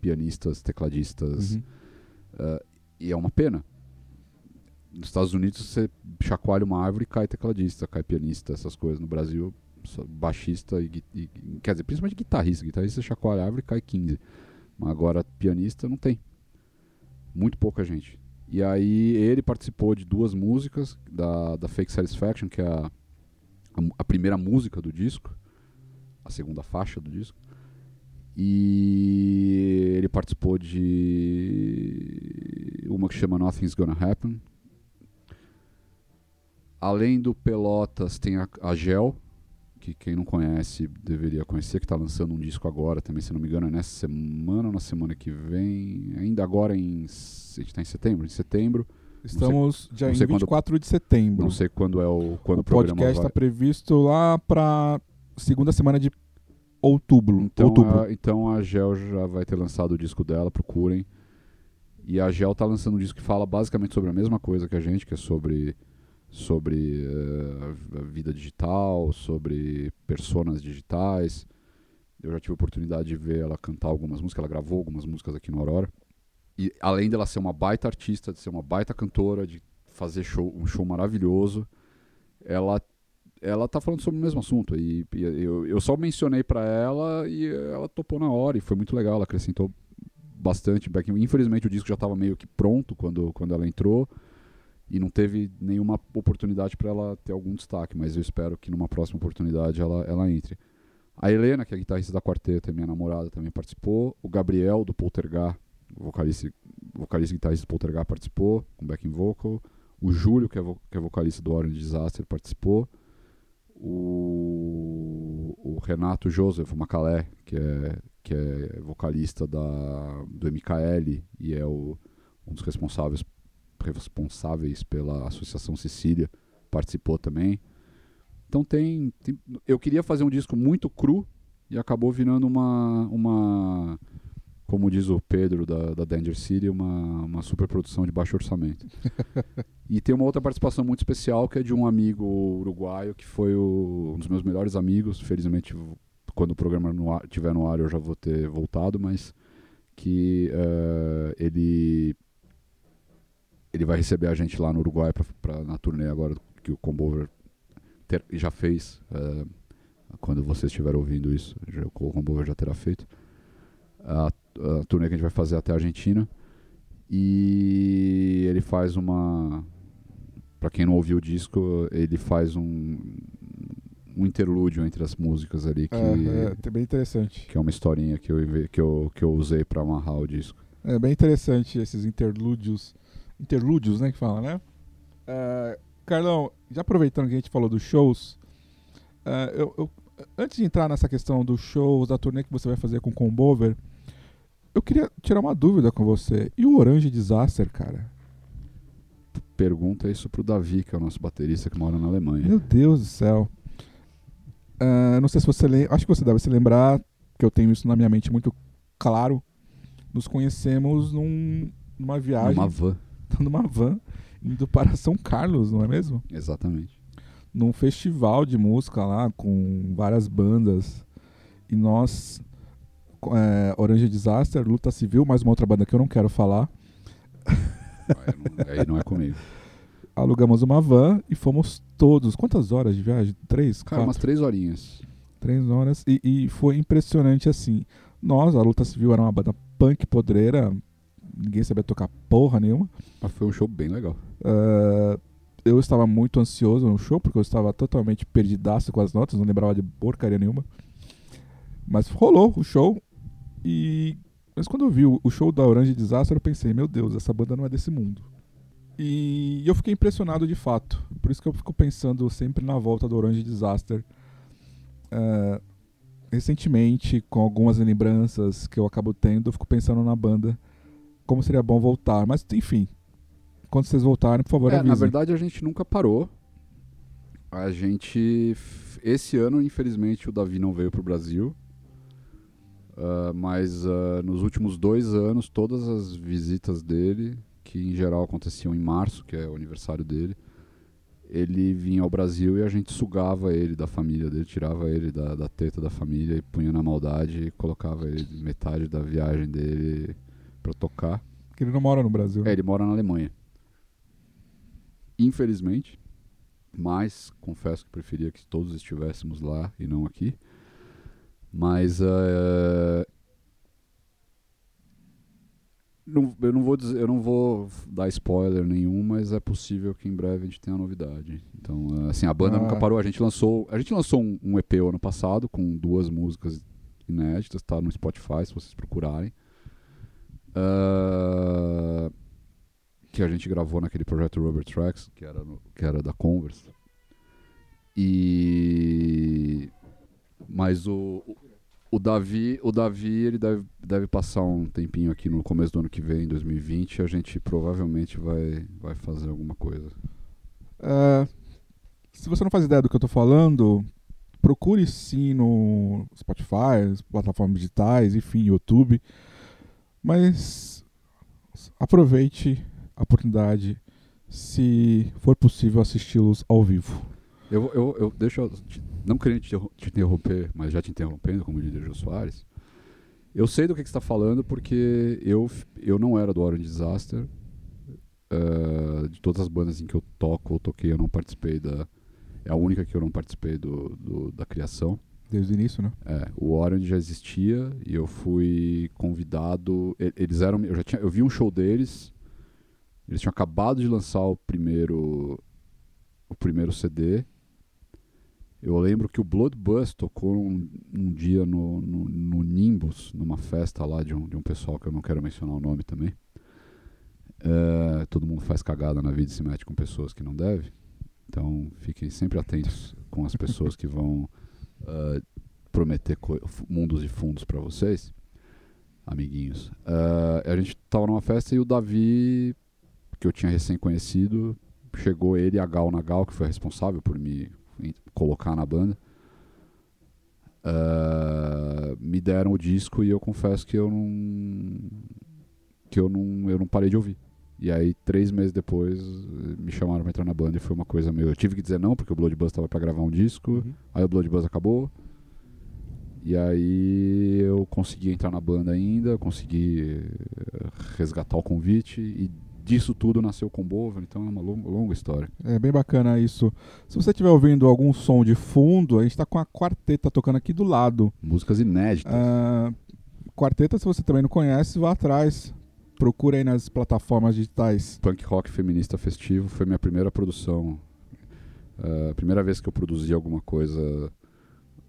Speaker 4: pianistas, tecladistas,
Speaker 3: Uhum.
Speaker 4: uh, e é uma pena. Nos Estados Unidos você chacoalha uma árvore e cai tecladista, cai pianista, essas coisas. No Brasil, baixista e, e- quer dizer, principalmente guitarrista. Guitarrista chacoalha a árvore e cai 15. Mas agora pianista não tem. Muito pouca gente. E aí ele participou de duas músicas da, da Fake Satisfaction, que é a, a, a primeira música do disco, a segunda faixa do disco. E ele participou de uma que chama Nothing's Gonna Happen. Além do Pelotas, tem a, a Gel, que quem não conhece deveria conhecer, que está lançando um disco agora também, se não me engano, é nessa semana ou na semana que vem. Ainda agora em. A gente está em setembro? Em setembro.
Speaker 3: Estamos já
Speaker 4: não
Speaker 3: em
Speaker 4: sei quando-
Speaker 3: 24 de setembro.
Speaker 4: Não sei quando é o, quando o,
Speaker 3: o podcast está previsto lá para segunda semana de outubro.
Speaker 4: Então,
Speaker 3: outubro.
Speaker 4: A, então a Gel já vai ter lançado o disco dela, procurem. E a Gel tá lançando um disco que fala basicamente sobre a mesma coisa que a gente, que é sobre, sobre eh, a vida digital, sobre personas digitais. Eu já tive a oportunidade de ver ela cantar algumas músicas, ela gravou algumas músicas aqui no Aurora. E além dela ser uma baita artista, de ser uma baita cantora, de fazer show, um show maravilhoso, ela ela tá falando sobre o mesmo assunto e, e eu, eu só mencionei pra ela e ela topou na hora e foi muito legal, ela acrescentou bastante. Infelizmente o disco já estava meio que pronto quando, quando ela entrou e não teve nenhuma oportunidade para ela ter algum destaque, mas eu espero que numa próxima oportunidade ela, ela entre. A Helena, que é guitarrista da quarteta, é minha namorada, também participou. O Gabriel, do Poltergar, vocalista, vocalista e guitarrista do Poltergar, participou, com backing vocal. O Júlio, que é, vo- que é vocalista do Orange Disaster, participou. O, o Renato Joseph Macalé, que é, que é vocalista da, do MKL e é o, um dos responsáveis, responsáveis pela Associação Sicília, participou também. Então tem, tem- Eu queria fazer um disco muito cru e acabou virando uma. uma como diz o Pedro da, da Danger City, uma, uma super produção de baixo orçamento. E tem uma outra participação muito especial que é de um amigo uruguaio que foi o- um dos meus melhores amigos. Felizmente, quando o programa no ar, tiver no ar, eu já vou ter voltado, mas que eh, ele ele vai receber a gente lá no Uruguai pra, pra- na turnê agora que o Combover ter- já fez. eh, quando vocês estiverem ouvindo isso, já, o Combover já terá feito. A, a turnê que a gente vai fazer até a Argentina. E ele faz uma. Pra quem não ouviu o disco, ele faz um, um interlúdio entre as músicas ali, que,
Speaker 3: É, é bem interessante.
Speaker 4: que é uma historinha que eu, que eu, que eu usei pra amarrar o disco.
Speaker 3: É bem interessante esses interlúdios. Interlúdios, né? Que fala, né? É, Carlão, já aproveitando que a gente falou dos shows, é, eu, eu- antes de entrar nessa questão dos shows, da turnê que você vai fazer com o Combover, eu queria tirar uma dúvida com você. E o Orange Disaster, cara?
Speaker 4: Pergunta isso pro Davi, que é o nosso baterista que mora na Alemanha.
Speaker 3: Meu Deus do céu. Ah, não sei se você lembra. Acho que você deve se lembrar, que eu tenho isso na minha mente muito claro. Nos conhecemos num- numa viagem,
Speaker 4: Uma van,
Speaker 3: numa van, indo para São Carlos, não é mesmo?
Speaker 4: exatamente.
Speaker 3: Num festival de música lá, com várias bandas. E nós, é, Orange Disaster, Luta Civil, mais uma outra banda que eu não quero falar,
Speaker 4: Aí não, aí não é comigo.
Speaker 3: alugamos uma van e fomos todos. Quantas horas de viagem? Três?
Speaker 4: Cara,
Speaker 3: quatro?
Speaker 4: umas três horinhas.
Speaker 3: Três horas. E, e foi impressionante assim. Nós, a Luta Civil, era uma banda punk podreira. Ninguém sabia tocar porra nenhuma.
Speaker 4: Mas foi um show bem legal.
Speaker 3: Ah, eu estava muito ansioso no show, porque eu estava totalmente perdidaço com as notas, não lembrava de porcaria nenhuma. Mas rolou o show. E. Mas quando eu vi o show da Orange Disaster, eu pensei, meu Deus, essa banda não é desse mundo. E eu fiquei impressionado de fato. Por isso que eu fico pensando sempre na volta do Orange Disaster. Ah, recentemente, com algumas lembranças que eu acabo tendo, eu fico pensando na banda. Como seria bom voltar. Mas, enfim. Quando vocês voltarem, por favor,
Speaker 4: É,
Speaker 3: avisem.
Speaker 4: na verdade, a gente nunca parou. A gente. Esse ano, infelizmente, o Davi não veio pro Brasil. Ah, mas ah, nos últimos dois anos, todas as visitas dele que em geral aconteciam em março, que é o aniversário dele, ele vinha ao Brasil e a gente sugava ele da família dele, tirava ele da, da teta da família e punha na maldade e colocava ele metade da viagem dele pra tocar.
Speaker 3: Porque ele não mora no Brasil.
Speaker 4: É, ele mora na Alemanha. Infelizmente, mas confesso que preferia que todos estivéssemos lá e não aqui. Mas eh, não, eu não vou dizer, eu não vou dar spoiler nenhum, mas é possível que em breve a gente tenha novidade. Então, eh, assim, a banda
Speaker 3: Ah.
Speaker 4: nunca parou. A gente lançou, a gente lançou um, um EP ano passado com duas músicas inéditas, tá no Spotify se vocês procurarem. Ah, que a gente gravou naquele projeto Rubber Tracks, que era, no- que era da Converse. E mas o, o- Davi, o Davi ele deve, deve passar um tempinho aqui no começo do ano que vem, 2020, e a gente provavelmente vai, vai fazer alguma coisa.
Speaker 3: É, se você não faz ideia do que eu tô falando, procure sim no Spotify, as plataformas digitais, enfim, YouTube. Mas aproveite a oportunidade, se for possível, assisti-los ao vivo.
Speaker 4: Eu, eu, eu não querendo te, interrom- te interromper, mas já te interrompendo, como diria Jô Soares. Eu sei do que, que você está falando porque eu, eu não era do Orange Disaster. eh, de todas as bandas em que eu toco ou toquei, eu não participei da. É a única que eu não participei do, do- da criação.
Speaker 3: Desde o início, né?
Speaker 4: É, o Orange já existia e eu fui convidado. Eles eram. Eu já tinha, eu vi um show deles. Eles tinham acabado de lançar o primeiro, o primeiro CD. Eu lembro que o Blood Bus tocou um, um dia no, no, no Nimbus, numa festa lá de um, de um pessoal que eu não quero mencionar o nome também. É, todo mundo faz cagada na vida e se mete com pessoas que não deve. Então fiquem sempre atentos com as pessoas que vão ah, prometer mundos e fundos pra vocês, amiguinhos. Ah, a gente tava numa festa e o Davi, que eu tinha recém conhecido, chegou ele e a Gal Nagal, que foi responsável por me colocar na banda. Ah, me deram o disco e eu confesso que eu não que eu não eu não parei de ouvir. E aí, três meses depois, me chamaram pra entrar na banda e foi uma coisa meio. Eu tive que dizer não, porque o Blood Buzz tava pra gravar um disco. Aí o Blood Buzz acabou. E aí eu consegui entrar na banda ainda, consegui eh, resgatar o convite e disso tudo nasceu o Combover, então é uma longa, longa história.
Speaker 3: É bem bacana isso. Se você estiver ouvindo algum som de fundo, a gente tá com a quarteta tocando aqui do lado.
Speaker 4: Músicas inéditas.
Speaker 3: Ah, quarteta, se você também não conhece, vá atrás. Procura aí nas plataformas digitais.
Speaker 4: Punk rock feminista festivo foi minha primeira produção. A primeira vez que eu produzi alguma coisa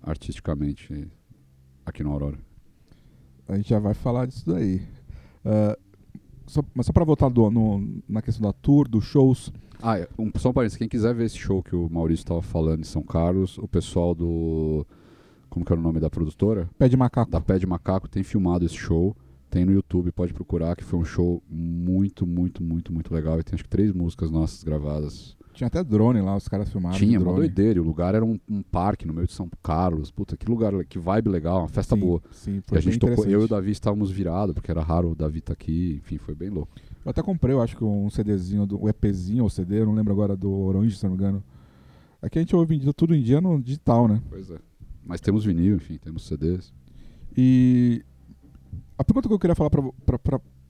Speaker 4: artisticamente aqui no Aurora.
Speaker 3: A gente já vai falar disso daí. Ah, só- mas só pra voltar do- no- na questão da tour, dos shows.
Speaker 4: Ah, é, um, só um parênteses, quem quiser ver esse show que o Maurício estava falando em São Carlos, o pessoal do. Como que era o nome da produtora?
Speaker 3: Pé de macaco.
Speaker 4: Da Pé de Macaco tem filmado esse show. Tem no YouTube, pode procurar, que foi um show muito, muito, muito, muito legal. E tem acho que três músicas nossas gravadas.
Speaker 3: Tinha até drone lá, os caras filmaram.
Speaker 4: Tinha, uma
Speaker 3: drone.
Speaker 4: doideira. E o lugar era um, um parque no meio de São Carlos. Puta, que lugar, que vibe legal, uma festa
Speaker 3: sim,
Speaker 4: boa.
Speaker 3: Sim,
Speaker 4: E
Speaker 3: foi
Speaker 4: a gente tocou, eu e o. Davi estávamos virados, porque era raro o Davi estar aqui, enfim, foi bem louco.
Speaker 3: Eu até comprei, eu acho que um CDzinho, do, um EPzinho ou CD, eu não lembro agora do Orange, se não me engano. Aqui a gente ouve vendido tudo em dia no digital, né?
Speaker 4: Pois é. Mas temos vinil, enfim, temos CDs.
Speaker 3: E a pergunta que eu queria falar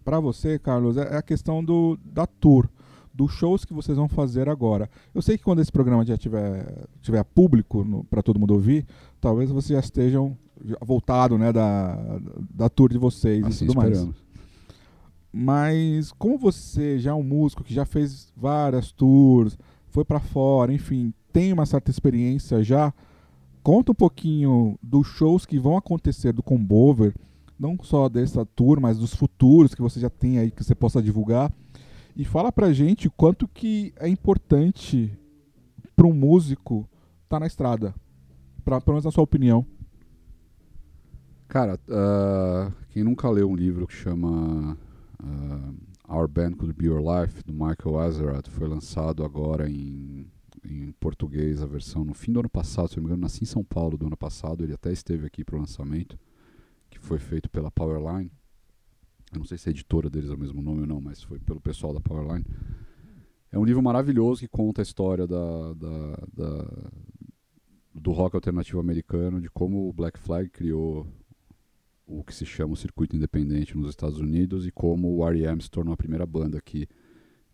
Speaker 3: pra você, Carlos, é é a questão do, da tour, dos shows que vocês vão fazer agora. Eu sei que quando esse programa já tiver, tiver público para todo mundo ouvir, talvez vocês já estejam voltado né, da, da tour de vocês
Speaker 4: Assim
Speaker 3: e tudo mais.
Speaker 4: esperamos.
Speaker 3: Mas como você já é um músico que já fez várias tours, foi pra fora, enfim, tem uma certa experiência já, conta um pouquinho dos shows que vão acontecer do Combover, não só dessa tour, mas dos futuros que você já tem aí que você possa divulgar. E fala pra gente quanto que é importante para um músico estar na estrada. Pra, pelo menos na sua opinião.
Speaker 4: Cara, ah, quem nunca leu um livro que chama ah, Our Band Could Be Your Life, do Michael Azerrad, foi lançado agora em, em português, a versão no fim do ano passado, se não me engano, nasci em São Paulo do ano passado, ele até esteve aqui para o lançamento, foi feito pela Powerline. Eu não sei se a editora deles é o mesmo nome ou não, mas foi pelo pessoal da Powerline. É um livro maravilhoso que conta a história da, da, da, do rock alternativo americano, de como o Black Flag criou o que se chama o circuito independente nos Estados Unidos e como o R.E.M. se tornou a primeira banda que,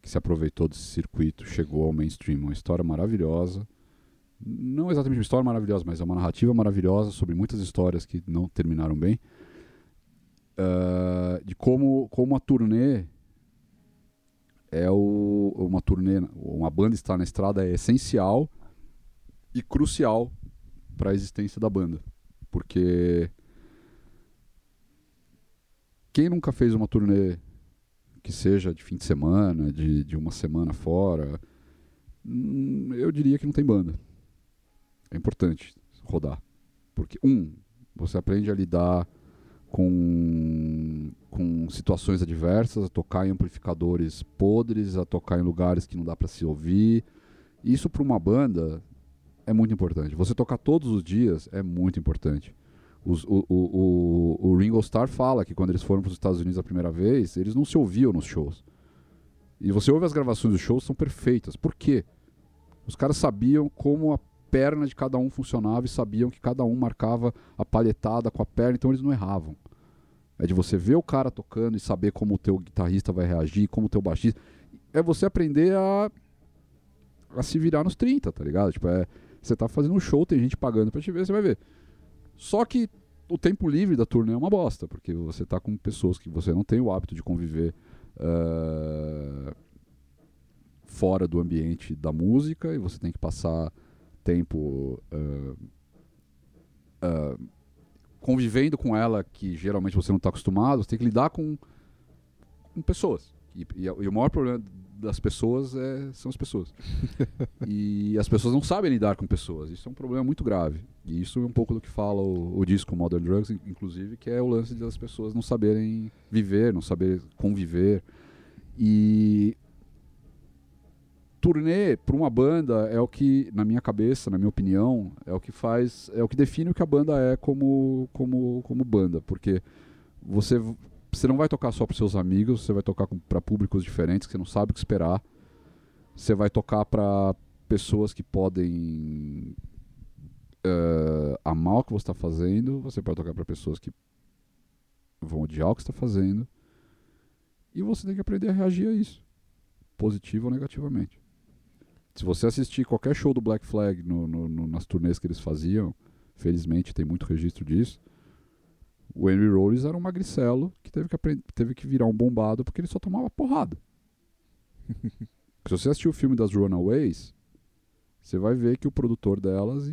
Speaker 4: que se aproveitou desse circuito, chegou ao mainstream. Uma história maravilhosa. Não exatamente uma história maravilhosa, mas é uma narrativa maravilhosa sobre muitas histórias que não terminaram bem. Uh, de como, como a turnê é o, uma turnê, uma banda estar na estrada é essencial e crucial para a existência da banda. Porque quem nunca fez uma turnê que seja de fim de semana, de, de uma semana fora, hum, eu diria que não tem banda. É importante rodar. Porque, um, você aprende a lidar com, com situações adversas, a tocar em amplificadores podres, a tocar em lugares que não dá para se ouvir. Isso para uma banda é muito importante. Você tocar todos os dias é muito importante. Os, o, o, o, o, Ringo Starr fala que quando eles foram para os Estados Unidos a primeira vez, eles não se ouviam nos shows. E você ouve as gravações dos shows, são perfeitas. Por quê? Os caras sabiam como a perna de cada um funcionava e sabiam que cada um marcava a palhetada com a perna, então eles não erravam. É de você ver o cara tocando e saber como o teu guitarrista vai reagir, como o teu baixista. É você aprender a, a se virar nos 30, tá ligado? Tipo, é, você tá fazendo um show, tem gente pagando pra te ver, você vai ver. Só que o tempo livre da turnê é uma bosta, porque você tá com pessoas que você não tem o hábito de conviver uh, fora do ambiente da música e você tem que passar tempo uh, uh, convivendo com ela que geralmente você não está acostumado, você tem que lidar com, com pessoas. E, e, e, o maior problema das pessoas é, são as pessoas. e as pessoas não sabem lidar com pessoas. Isso é um problema muito grave. E isso é um pouco do que fala o, o disco Modern Drugs, inclusive, que é o lance das pessoas não saberem viver, não saber conviver. E turnê para uma banda é o que, na minha cabeça, na minha opinião, é o que faz, é o que define o que a banda é como, como, como banda, porque você você não vai tocar só para seus amigos, você vai tocar para públicos diferentes que você não sabe o que esperar. Você vai tocar para pessoas que podem uh, amar o que você está fazendo, você pode tocar para pessoas que vão odiar o que está fazendo. E você tem que aprender a reagir a isso, positivo ou negativamente. Se você assistir qualquer show do Black Flag no, no, no, nas turnês que eles faziam, felizmente tem muito registro disso, o Henry Rollins era um magricelo que teve que, teve que virar um bombado porque ele só tomava porrada. Se você assistir o filme das Runaways, você vai ver que o produtor delas,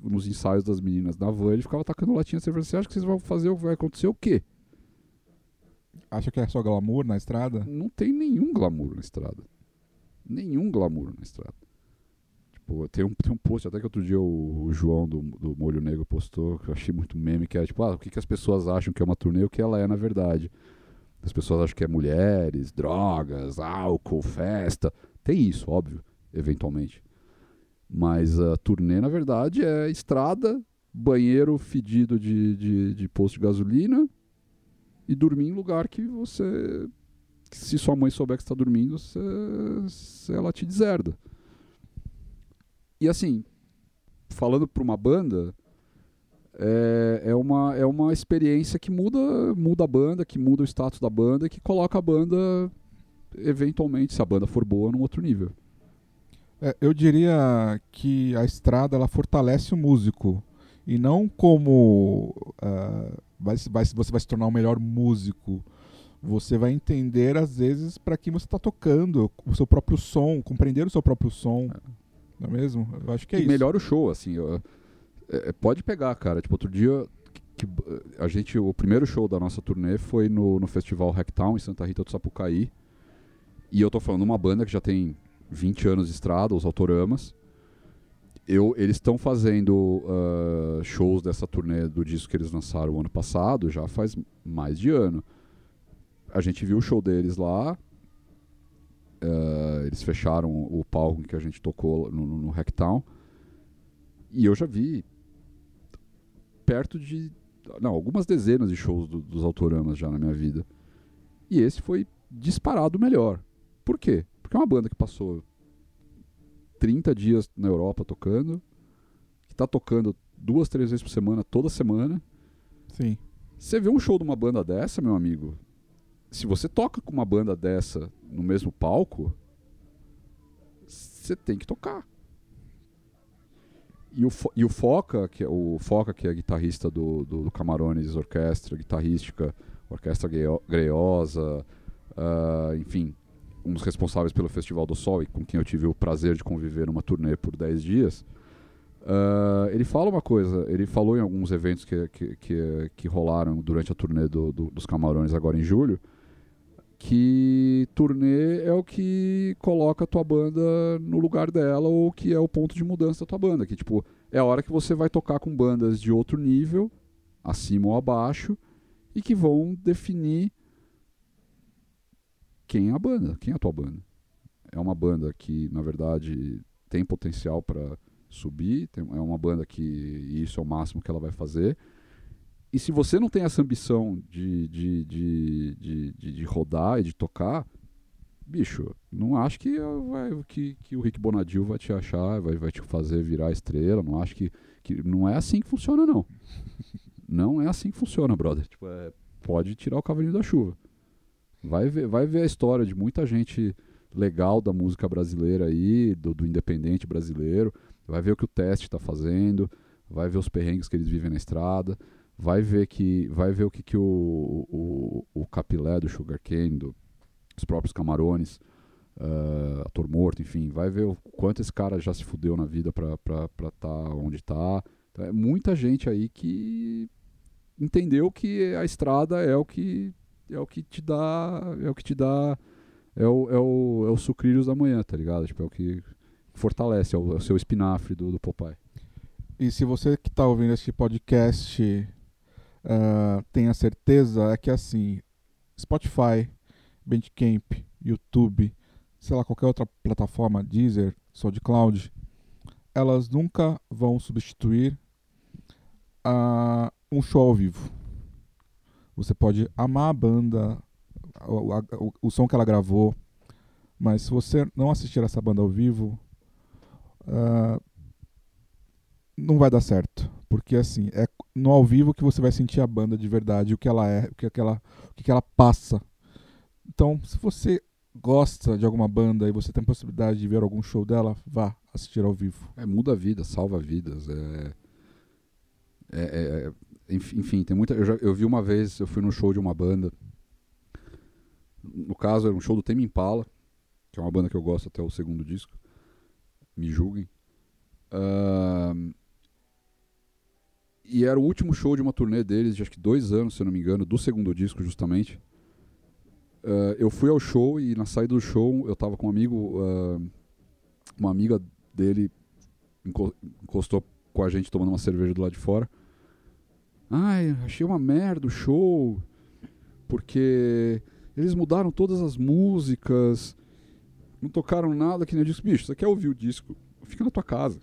Speaker 4: nos ensaios das meninas na van, ele ficava atacando latinha. Você você acha que vocês vão fazer, vai acontecer o quê?
Speaker 3: Acha que é só glamour na estrada?
Speaker 4: Não tem nenhum glamour na estrada. Nenhum glamour na estrada. Tipo, tem um, tem um post até que outro dia o, o João do, do Molho Negro postou, que eu achei muito meme, que era tipo, ah, o que, que as pessoas acham que é uma turnê o que ela é na verdade. As pessoas acham que é mulheres, drogas, álcool, festa. Tem isso, óbvio, eventualmente. Mas a turnê, na verdade, é estrada, banheiro fedido de, de, de posto de gasolina e dormir em lugar que você. Se sua mãe souber que está dormindo, você, ela te deserda. E assim, falando para uma banda, é, é, uma, é uma experiência que muda, muda a banda, que muda o status da banda, que coloca a banda, eventualmente, se a banda for boa, num outro nível.
Speaker 3: É, eu diria que a estrada ela fortalece o músico e não como uh, vai, vai, você vai se tornar um melhor músico. Você vai entender às vezes para quem você está tocando, o seu próprio som, compreender o seu próprio som. É. Não é mesmo? Eu acho que é
Speaker 4: e
Speaker 3: isso.
Speaker 4: melhora o show, assim. É, é, pode pegar, cara. Tipo, outro dia que, a gente, o primeiro show da nossa turnê foi no, no festival Hacktown, em Santa Rita do Sapucaí. E eu tô falando uma banda que já tem 20 anos de estrada, os Autoramas. Eu, eles estão fazendo uh, shows dessa turnê do disco que eles lançaram ano passado, já faz mais de ano. A gente viu o show deles lá, Uh, eles fecharam o palco que a gente tocou no, no, no Hacktown. E eu já vi perto de. Não, algumas dezenas de shows do, dos Autoramas já na minha vida. E esse foi disparado melhor. Por quê? Porque é uma banda que passou 30 dias na Europa tocando, que tá tocando duas, três vezes por semana, toda semana.
Speaker 3: Sim.
Speaker 4: Você vê um show de uma banda dessa, meu amigo, se você toca com uma banda dessa no mesmo palco, você tem que tocar. E o, e o Foca, que é o Foca, que é guitarrista do, do, do Camarones Orquestra, guitarrística, Orquestra Greiosa, uh, enfim, um dos responsáveis pelo Festival do Sol e com quem eu tive o prazer de conviver numa turnê por 10 dias, uh, ele fala uma coisa, ele falou em alguns eventos que, que, que, que rolaram durante a turnê do, do, dos Camarões agora em julho, que turnê é o que coloca a tua banda no lugar dela ou que é o ponto de mudança da tua banda, que tipo, é a hora que você vai tocar com bandas de outro nível, acima ou abaixo, e que vão definir quem é a banda, quem é a tua banda. É uma banda que, na verdade, tem potencial para subir, tem, é uma banda que isso é o máximo que ela vai fazer e se você não tem essa ambição de, de, de, de, de, de rodar e de tocar, bicho, não acho que, vai, que, que o Rick Bonadil vai te achar, vai, vai te fazer virar estrela. Não acho que, que. Não é assim que funciona, não. Não é assim que funciona, brother. Tipo, é, pode tirar o cavalinho da chuva. Vai ver, vai ver a história de muita gente legal da música brasileira aí, do, do independente brasileiro. Vai ver o que o teste está fazendo. Vai ver os perrengues que eles vivem na estrada vai ver que vai ver o que, que o, o, o capilé do Sugarcane, do, os próprios Camarones, uh, Ator Morto, enfim, vai ver o quanto esse cara já se fudeu na vida para estar tá onde está. Então, é muita gente aí que entendeu que a estrada é o que é o que te dá é o que te dá é o, é o, é o sucrilhos da manhã, tá ligado? Tipo, é o que fortalece, é o, é o seu espinafre do, do Popeye.
Speaker 3: E se você que está ouvindo este podcast uh, tenha certeza é que assim, Spotify, Bandcamp, YouTube, sei lá, qualquer outra plataforma, Deezer, SoundCloud, elas nunca vão substituir uh, um show ao vivo. Você pode amar a banda, o, a, o, o, som que ela gravou, mas se você não assistir essa banda ao vivo, uh, não vai dar certo. Porque assim, é no ao vivo que você vai sentir a banda de verdade, o que ela é, o que, ela, o que ela passa. Então, se você gosta de alguma banda e você tem possibilidade de ver algum show dela, vá assistir ao vivo.
Speaker 4: É, muda a vida, salva vidas. É, é, é, é enfim, tem muita. Eu, já, eu vi uma vez, eu fui no show de uma banda. No caso, era um show do Tame Impala, que é uma banda que eu gosto até o segundo disco. Me julguem. Uh, e era o último show de uma turnê deles, de acho que dois anos, se eu não me engano, do segundo disco, justamente. Uh, eu fui ao show e na saída do show eu tava com um amigo, uh, uma amiga dele encostou com a gente tomando uma cerveja do lado de fora. Ai, achei uma merda o show, porque eles mudaram todas as músicas, não tocaram nada que nem eu disse, bicho, você quer ouvir o disco? Fica na tua casa.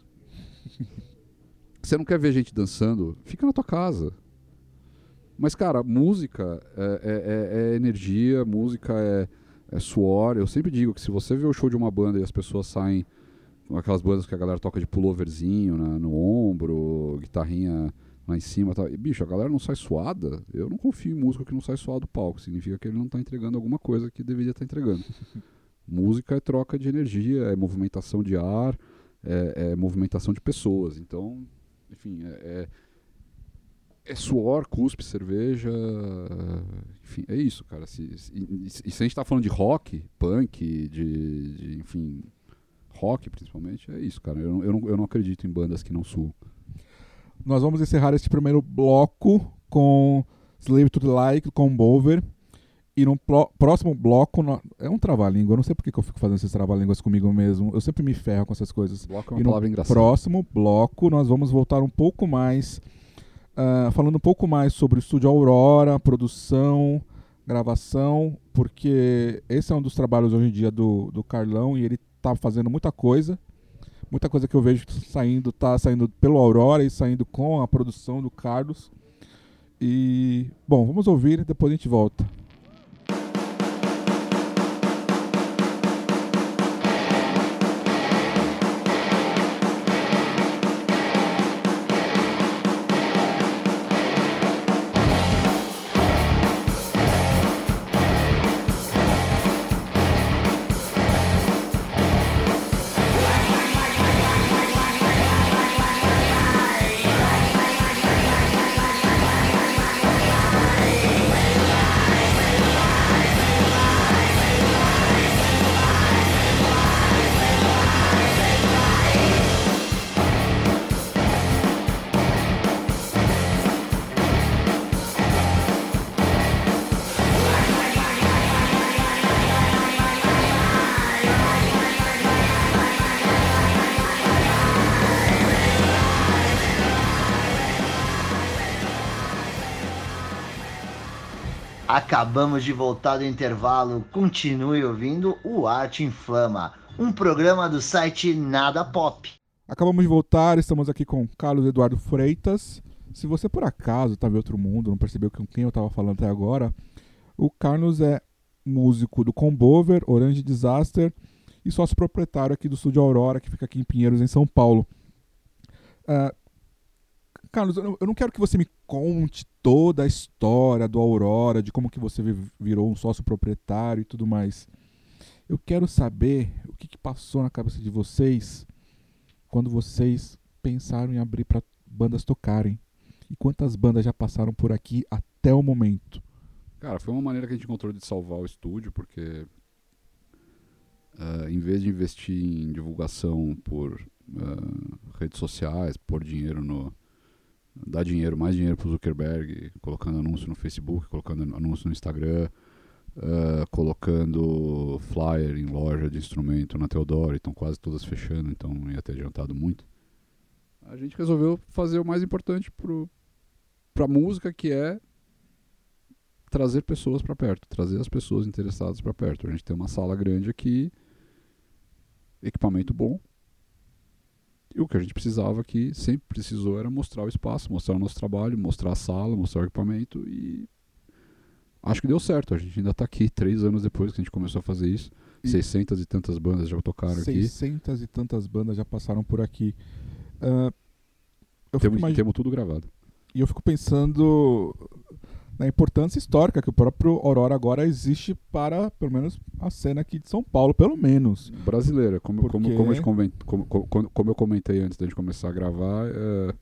Speaker 4: Você não quer ver gente dançando? Fica na tua casa. Mas, cara, música é, é, é, é energia, música é, é, suor. Eu sempre digo que se você vê o show de uma banda e as pessoas saem aquelas bandas que a galera toca de pulloverzinho né, no ombro, guitarrinha lá em cima, tá, e, bicho, a galera não sai suada. Eu não confio em músico que não sai suado do palco. Significa que ele não está entregando alguma coisa que deveria estar tá entregando. música é troca de energia, é movimentação de ar, é, é movimentação de pessoas. Então, enfim, é, é, é, suor, cuspe, cerveja, enfim, é isso, cara. Se, se, e, se a gente tá falando de rock, punk, de, de, enfim, rock principalmente, é isso, cara. Eu, eu, não, eu não acredito em bandas que não suam.
Speaker 3: Nós vamos encerrar este primeiro bloco com Slave to the Like, com Bover. E no próximo bloco, no, é um trava-língua. Eu não sei por que eu fico fazendo esses trava-línguas comigo mesmo. Eu sempre me ferro com essas coisas.
Speaker 4: Bloco é uma
Speaker 3: e
Speaker 4: palavra engraçada.
Speaker 3: próximo bloco, nós vamos voltar um pouco mais. Uh, falando um pouco mais sobre o estúdio Aurora, produção, gravação, porque esse é um dos trabalhos hoje em dia do, do Carlão e ele está fazendo muita coisa. Muita coisa que eu vejo saindo, tá saindo pelo Aurora e saindo com a produção do Carlos. E, bom, vamos ouvir, depois a gente volta.
Speaker 2: Acabamos de voltar do intervalo. Continue ouvindo o Arte Inflama, um programa do site Nada Pop.
Speaker 3: Acabamos de voltar, estamos aqui com Carlos Eduardo Freitas. Se você por acaso estava em outro mundo, não percebeu com quem eu estava falando até agora, o Carlos é músico do Combover, Orange Disaster e sócio proprietário aqui do Estúdio Aurora, que fica aqui em Pinheiros, em São Paulo. Uh, Carlos, eu não quero que você me conte toda a história do Aurora, de como que você virou um sócio proprietário e tudo mais. Eu quero saber o que, que passou na cabeça de vocês quando vocês pensaram em abrir para bandas tocarem. E quantas bandas já passaram por aqui até o momento?
Speaker 4: Cara, foi uma maneira que a gente encontrou de salvar o estúdio, porque uh, em vez de investir em divulgação por uh, redes sociais, pôr dinheiro no. Dar dinheiro, mais dinheiro para o Zuckerberg, colocando anúncio no Facebook, colocando anúncio no Instagram, uh, colocando flyer em loja de instrumento na Teodoro, estão quase todas fechando, então não ia ter adiantado muito. A gente resolveu fazer o mais importante para a música, que é trazer pessoas para perto, trazer as pessoas interessadas para perto. A gente tem uma sala grande aqui, equipamento bom. E o que a gente precisava aqui, sempre precisou, era mostrar o espaço, mostrar o nosso trabalho, mostrar a sala, mostrar o equipamento e acho que deu certo. A gente ainda está aqui três anos depois que a gente começou a fazer isso. E 600 e tantas bandas já tocaram 600
Speaker 3: aqui. 600 e tantas bandas já passaram por aqui. Uh,
Speaker 4: temos, imag... temos tudo gravado.
Speaker 3: E eu fico pensando na importância histórica que o próprio Aurora agora existe para, pelo menos, a cena aqui de São Paulo, pelo menos.
Speaker 4: Brasileira, como, Porque... como, como, como, como, como, eu comentei antes da gente começar a gravar, é,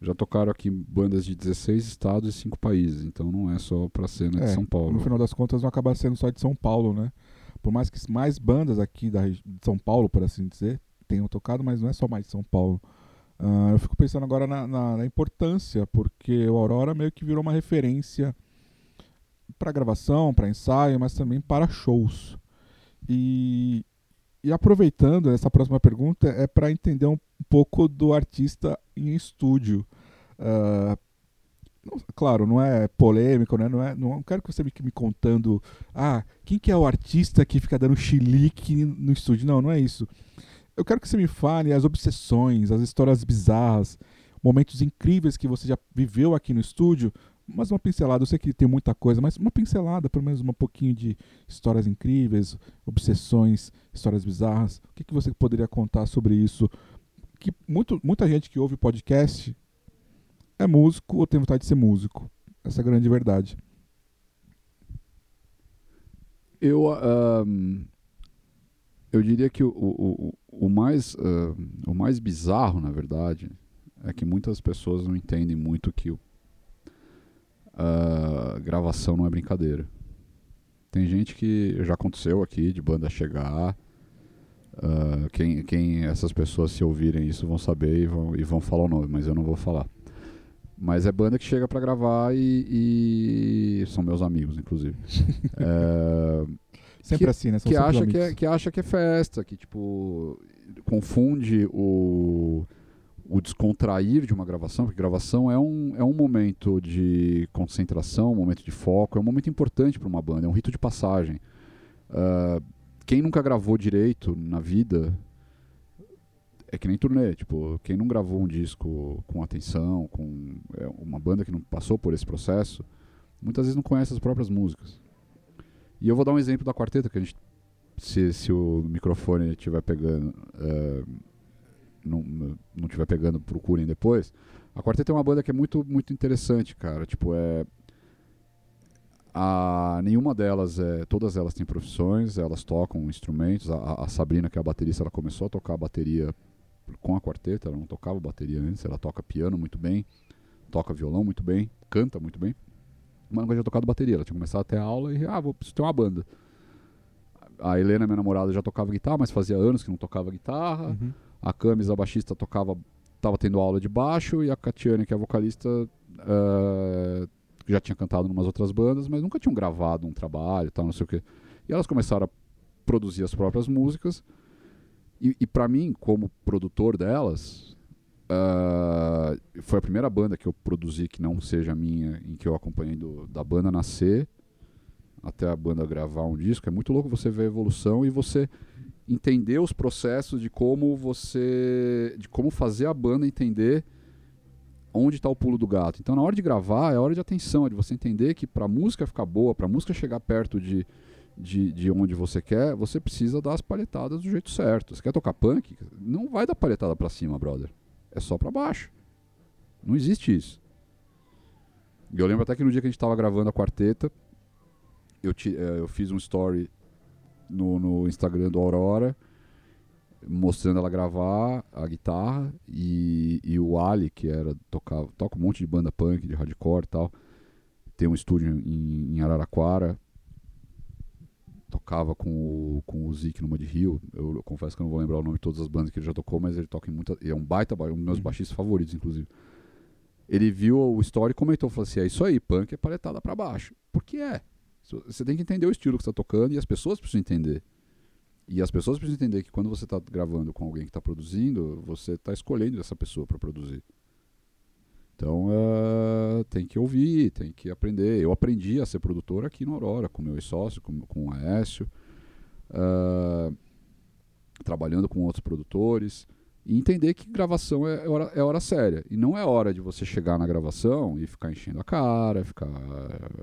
Speaker 4: já tocaram aqui bandas de 16 estados e 5 países, então não é só para a cena é, de São Paulo.
Speaker 3: No final das contas, não acaba sendo só de São Paulo, né? Por mais que mais bandas aqui da, de São Paulo, por assim dizer, tenham tocado, mas não é só mais de São Paulo. Uh, eu fico pensando agora na, na, na, importância, porque o Aurora meio que virou uma referência para gravação, para ensaio, mas também para shows. E, e aproveitando essa próxima pergunta, é para entender um, pouco do artista em estúdio. Uh, claro, não é polêmico, né? não, é, não quero que você fique me contando ah, quem que é o artista que fica dando chilique no estúdio. Não, não é isso eu quero que você me fale as obsessões, as histórias bizarras, momentos incríveis que você já viveu aqui no estúdio. Mas uma pincelada, eu sei que tem muita coisa, mas uma pincelada, pelo menos um pouquinho de histórias incríveis, obsessões, histórias bizarras. O que, que você poderia contar sobre isso? Que muito, muita gente que ouve podcast é músico ou tem vontade de ser músico. Essa é a grande verdade.
Speaker 4: Eu, um, eu diria que o, o, o, mais, uh, o mais bizarro, na verdade, é que muitas pessoas não entendem muito que uh, gravação não é brincadeira. Tem gente que já aconteceu aqui de banda chegar. Uh, quem, quem essas pessoas se ouvirem isso vão saber e vão, e vão falar o nome, mas eu não vou falar. Mas é banda que chega para gravar e, e, são meus amigos, inclusive. é,
Speaker 3: Sempre que, assim, né?
Speaker 4: São que acha que, é, que acha que é festa, que tipo confunde o, o descontrair de uma gravação, porque gravação é um, é um momento de concentração, um momento de foco, é um momento importante para uma banda, é um rito de passagem. Uh, quem nunca gravou direito na vida é que nem turnê, tipo, quem não gravou um disco com atenção, com é, uma banda que não passou por esse processo, muitas vezes não conhece as próprias músicas. E eu vou dar um exemplo da quarteta, que a gente, se, se o microfone estiver pegando, uh, não, não estiver pegando, procurem depois. A quarteta é uma banda que é muito, muito interessante, cara. Tipo, é. A, nenhuma delas é. Todas elas têm profissões, elas tocam instrumentos. A, a Sabrina, que é a baterista, ela começou a tocar a bateria com a quarteta, ela não tocava bateria antes, ela toca piano muito bem, toca violão muito bem, canta muito bem mas nunca tinha tocado bateria. Ela tinha começado até a aula e, ah, vou preciso ter uma banda. A Helena, minha namorada, já tocava guitarra, mas fazia anos que não tocava guitarra. Uhum. A Camis, a baixista, tocava, tava tendo aula de baixo. E a Catiane, que é a vocalista, uh, já tinha cantado em umas outras bandas, mas nunca tinham gravado um trabalho tal, não sei o quê. E elas começaram a produzir as próprias músicas. E, e para mim, como produtor delas, Uh, foi a primeira banda que eu produzi que não seja minha, em que eu acompanhei do, da banda nascer até a banda gravar um disco, é muito louco você ver a evolução e você entender os processos de como você. de como fazer a banda entender onde está o pulo do gato. Então, na hora de gravar, é hora de atenção, é de você entender que para a música ficar boa, para a música chegar perto de, de, de onde você quer, você precisa dar as palhetadas do jeito certo. Você quer tocar punk? Não vai dar palhetada para cima, brother. É só para baixo. Não existe isso. E eu lembro até que no dia que a gente estava gravando a quarteta, eu, te, eh, eu fiz um story no, no Instagram do Aurora mostrando ela gravar a guitarra e, e o Ali, que era tocava, toca um monte de banda punk, de hardcore e tal, tem um estúdio em, em Araraquara, tocava com o, com o Zik no Mud Rio. Eu, eu, confesso que eu não vou lembrar o nome de todas as bandas que ele já tocou, mas ele toca em muita. é um baita, um dos meus uhum. baixistas favoritos, inclusive. Ele viu o story e comentou, falou assim: é isso aí, punk é paletada para baixo. Porque é. Você tem que entender o estilo que você tá tocando e as pessoas precisam entender. E as pessoas precisam entender que quando você está gravando com alguém que está produzindo, você está escolhendo essa pessoa para produzir. Então uh, tem que ouvir, tem que aprender. Eu aprendi a ser produtor aqui no Aurora, com meu ex-sócio, com, com o Aécio, uh, trabalhando com outros produtores. E entender que gravação é, é, hora, é hora séria. E não é hora de você chegar na gravação e ficar enchendo a cara, ficar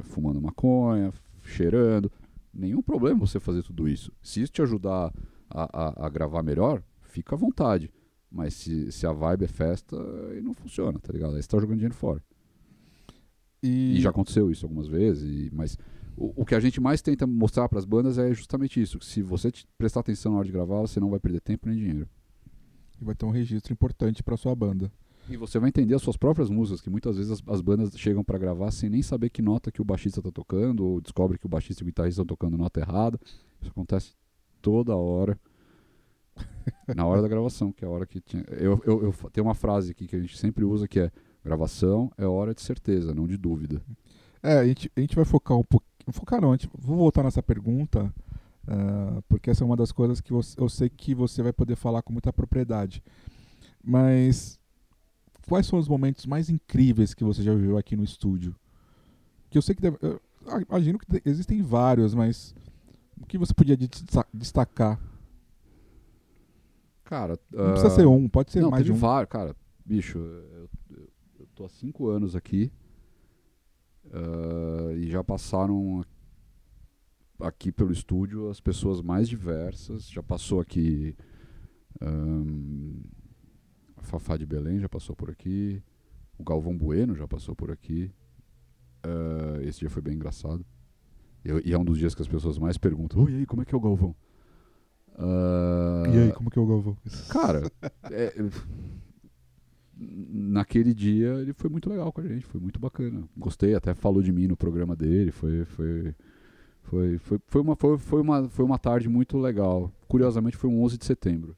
Speaker 4: fumando maconha, cheirando nenhum problema você fazer tudo isso. Se isso te ajudar a, a, a gravar melhor, fica à vontade. Mas se, se a vibe é festa, aí não funciona, tá ligado? Aí você tá jogando dinheiro fora. E, e já aconteceu isso algumas vezes, e, mas o, o, que a gente mais tenta mostrar para as bandas é justamente isso. Que se você prestar atenção na hora de gravar, você não vai perder tempo nem dinheiro.
Speaker 3: E vai ter um registro importante para sua banda.
Speaker 4: E você vai entender as suas próprias músicas, que muitas vezes as, as bandas chegam para gravar sem nem saber que nota que o baixista tá tocando, ou descobre que o baixista e o guitarrista estão tocando nota errada. Isso acontece toda hora. Na hora da gravação, que é a hora que tinha. Eu, eu, eu tenho uma frase aqui que a gente sempre usa que é gravação é hora de certeza, não de dúvida.
Speaker 3: É, a gente, a gente vai focar um pouquinho. Focar não, gente, vou voltar nessa pergunta, uh, porque essa é uma das coisas que você, eu sei que você vai poder falar com muita propriedade. Mas quais são os momentos mais incríveis que você já viveu aqui no estúdio? Que eu sei que deve, eu imagino que existem vários, mas o que você podia destacar?
Speaker 4: Cara,
Speaker 3: não uh, precisa ser um, pode ser
Speaker 4: não,
Speaker 3: mais de um.
Speaker 4: Vários, cara, bicho, eu, eu, tô há cinco anos aqui uh, e já passaram aqui pelo estúdio as pessoas mais diversas. Já passou aqui um, Fafá de Belém já passou por aqui. O Galvão Bueno já passou por aqui. Uh, esse dia foi bem engraçado. Eu, e é um dos dias que as pessoas mais perguntam: Oi, aí, como é que é o Galvão?
Speaker 3: Uh, e aí, como que é o Galvão?
Speaker 4: Cara, é, naquele dia ele foi muito legal com a gente, foi muito bacana. Gostei, até falou de mim no programa dele. Foi, foi, foi, foi, foi, uma, foi, foi, uma, foi uma tarde muito legal. Curiosamente, foi um 11 de setembro.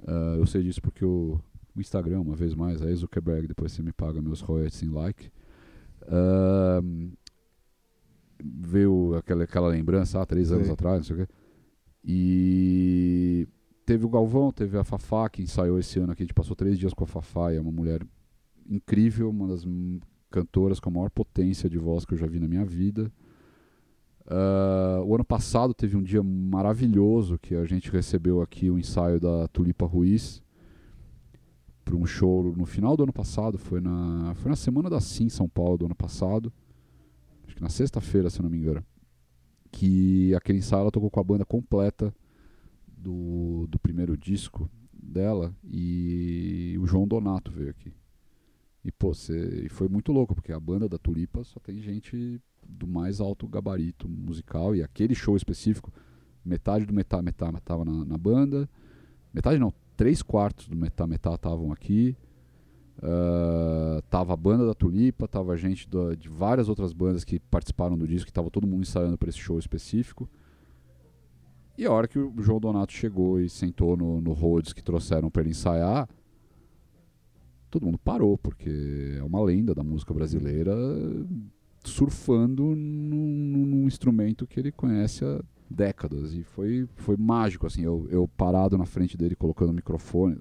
Speaker 4: Uh, eu sei disso porque o, o, Instagram, uma vez mais, aí Zuckerberg, depois você me paga meus royalties em like. Uh, veio aquela, aquela lembrança há três anos atrás, não sei o quê. E teve o Galvão, teve a Fafá, que ensaiou esse ano aqui. A gente passou três dias com a Fafá, é uma mulher incrível, uma das cantoras com a maior potência de voz que eu já vi na minha vida. Uh, o ano passado teve um dia maravilhoso que a gente recebeu aqui o ensaio da Tulipa Ruiz para um show no final do ano passado, foi na, foi na semana da Sim São Paulo do ano passado, acho que na sexta-feira, se não me engano, que aquele ensaio ela tocou com a banda completa do, do primeiro disco dela e o João Donato veio aqui. E pô, cê, foi muito louco, porque a banda da Tulipa só tem gente do mais alto gabarito musical e aquele show específico, metade do Metá Metá estava na, na, banda, metade não, três quartos do Metá Metá estavam aqui, uh, tava a banda da Tulipa, tava gente do, de várias outras bandas que participaram do disco, que tava todo mundo ensaiando para esse show específico. E a hora que o João Donato chegou e sentou no, no Rhodes que trouxeram para ele ensaiar, todo mundo parou, porque é uma lenda da música brasileira surfando num, num, instrumento que ele conhece há décadas. E foi, foi mágico, assim, eu, eu parado na frente dele colocando o microfone.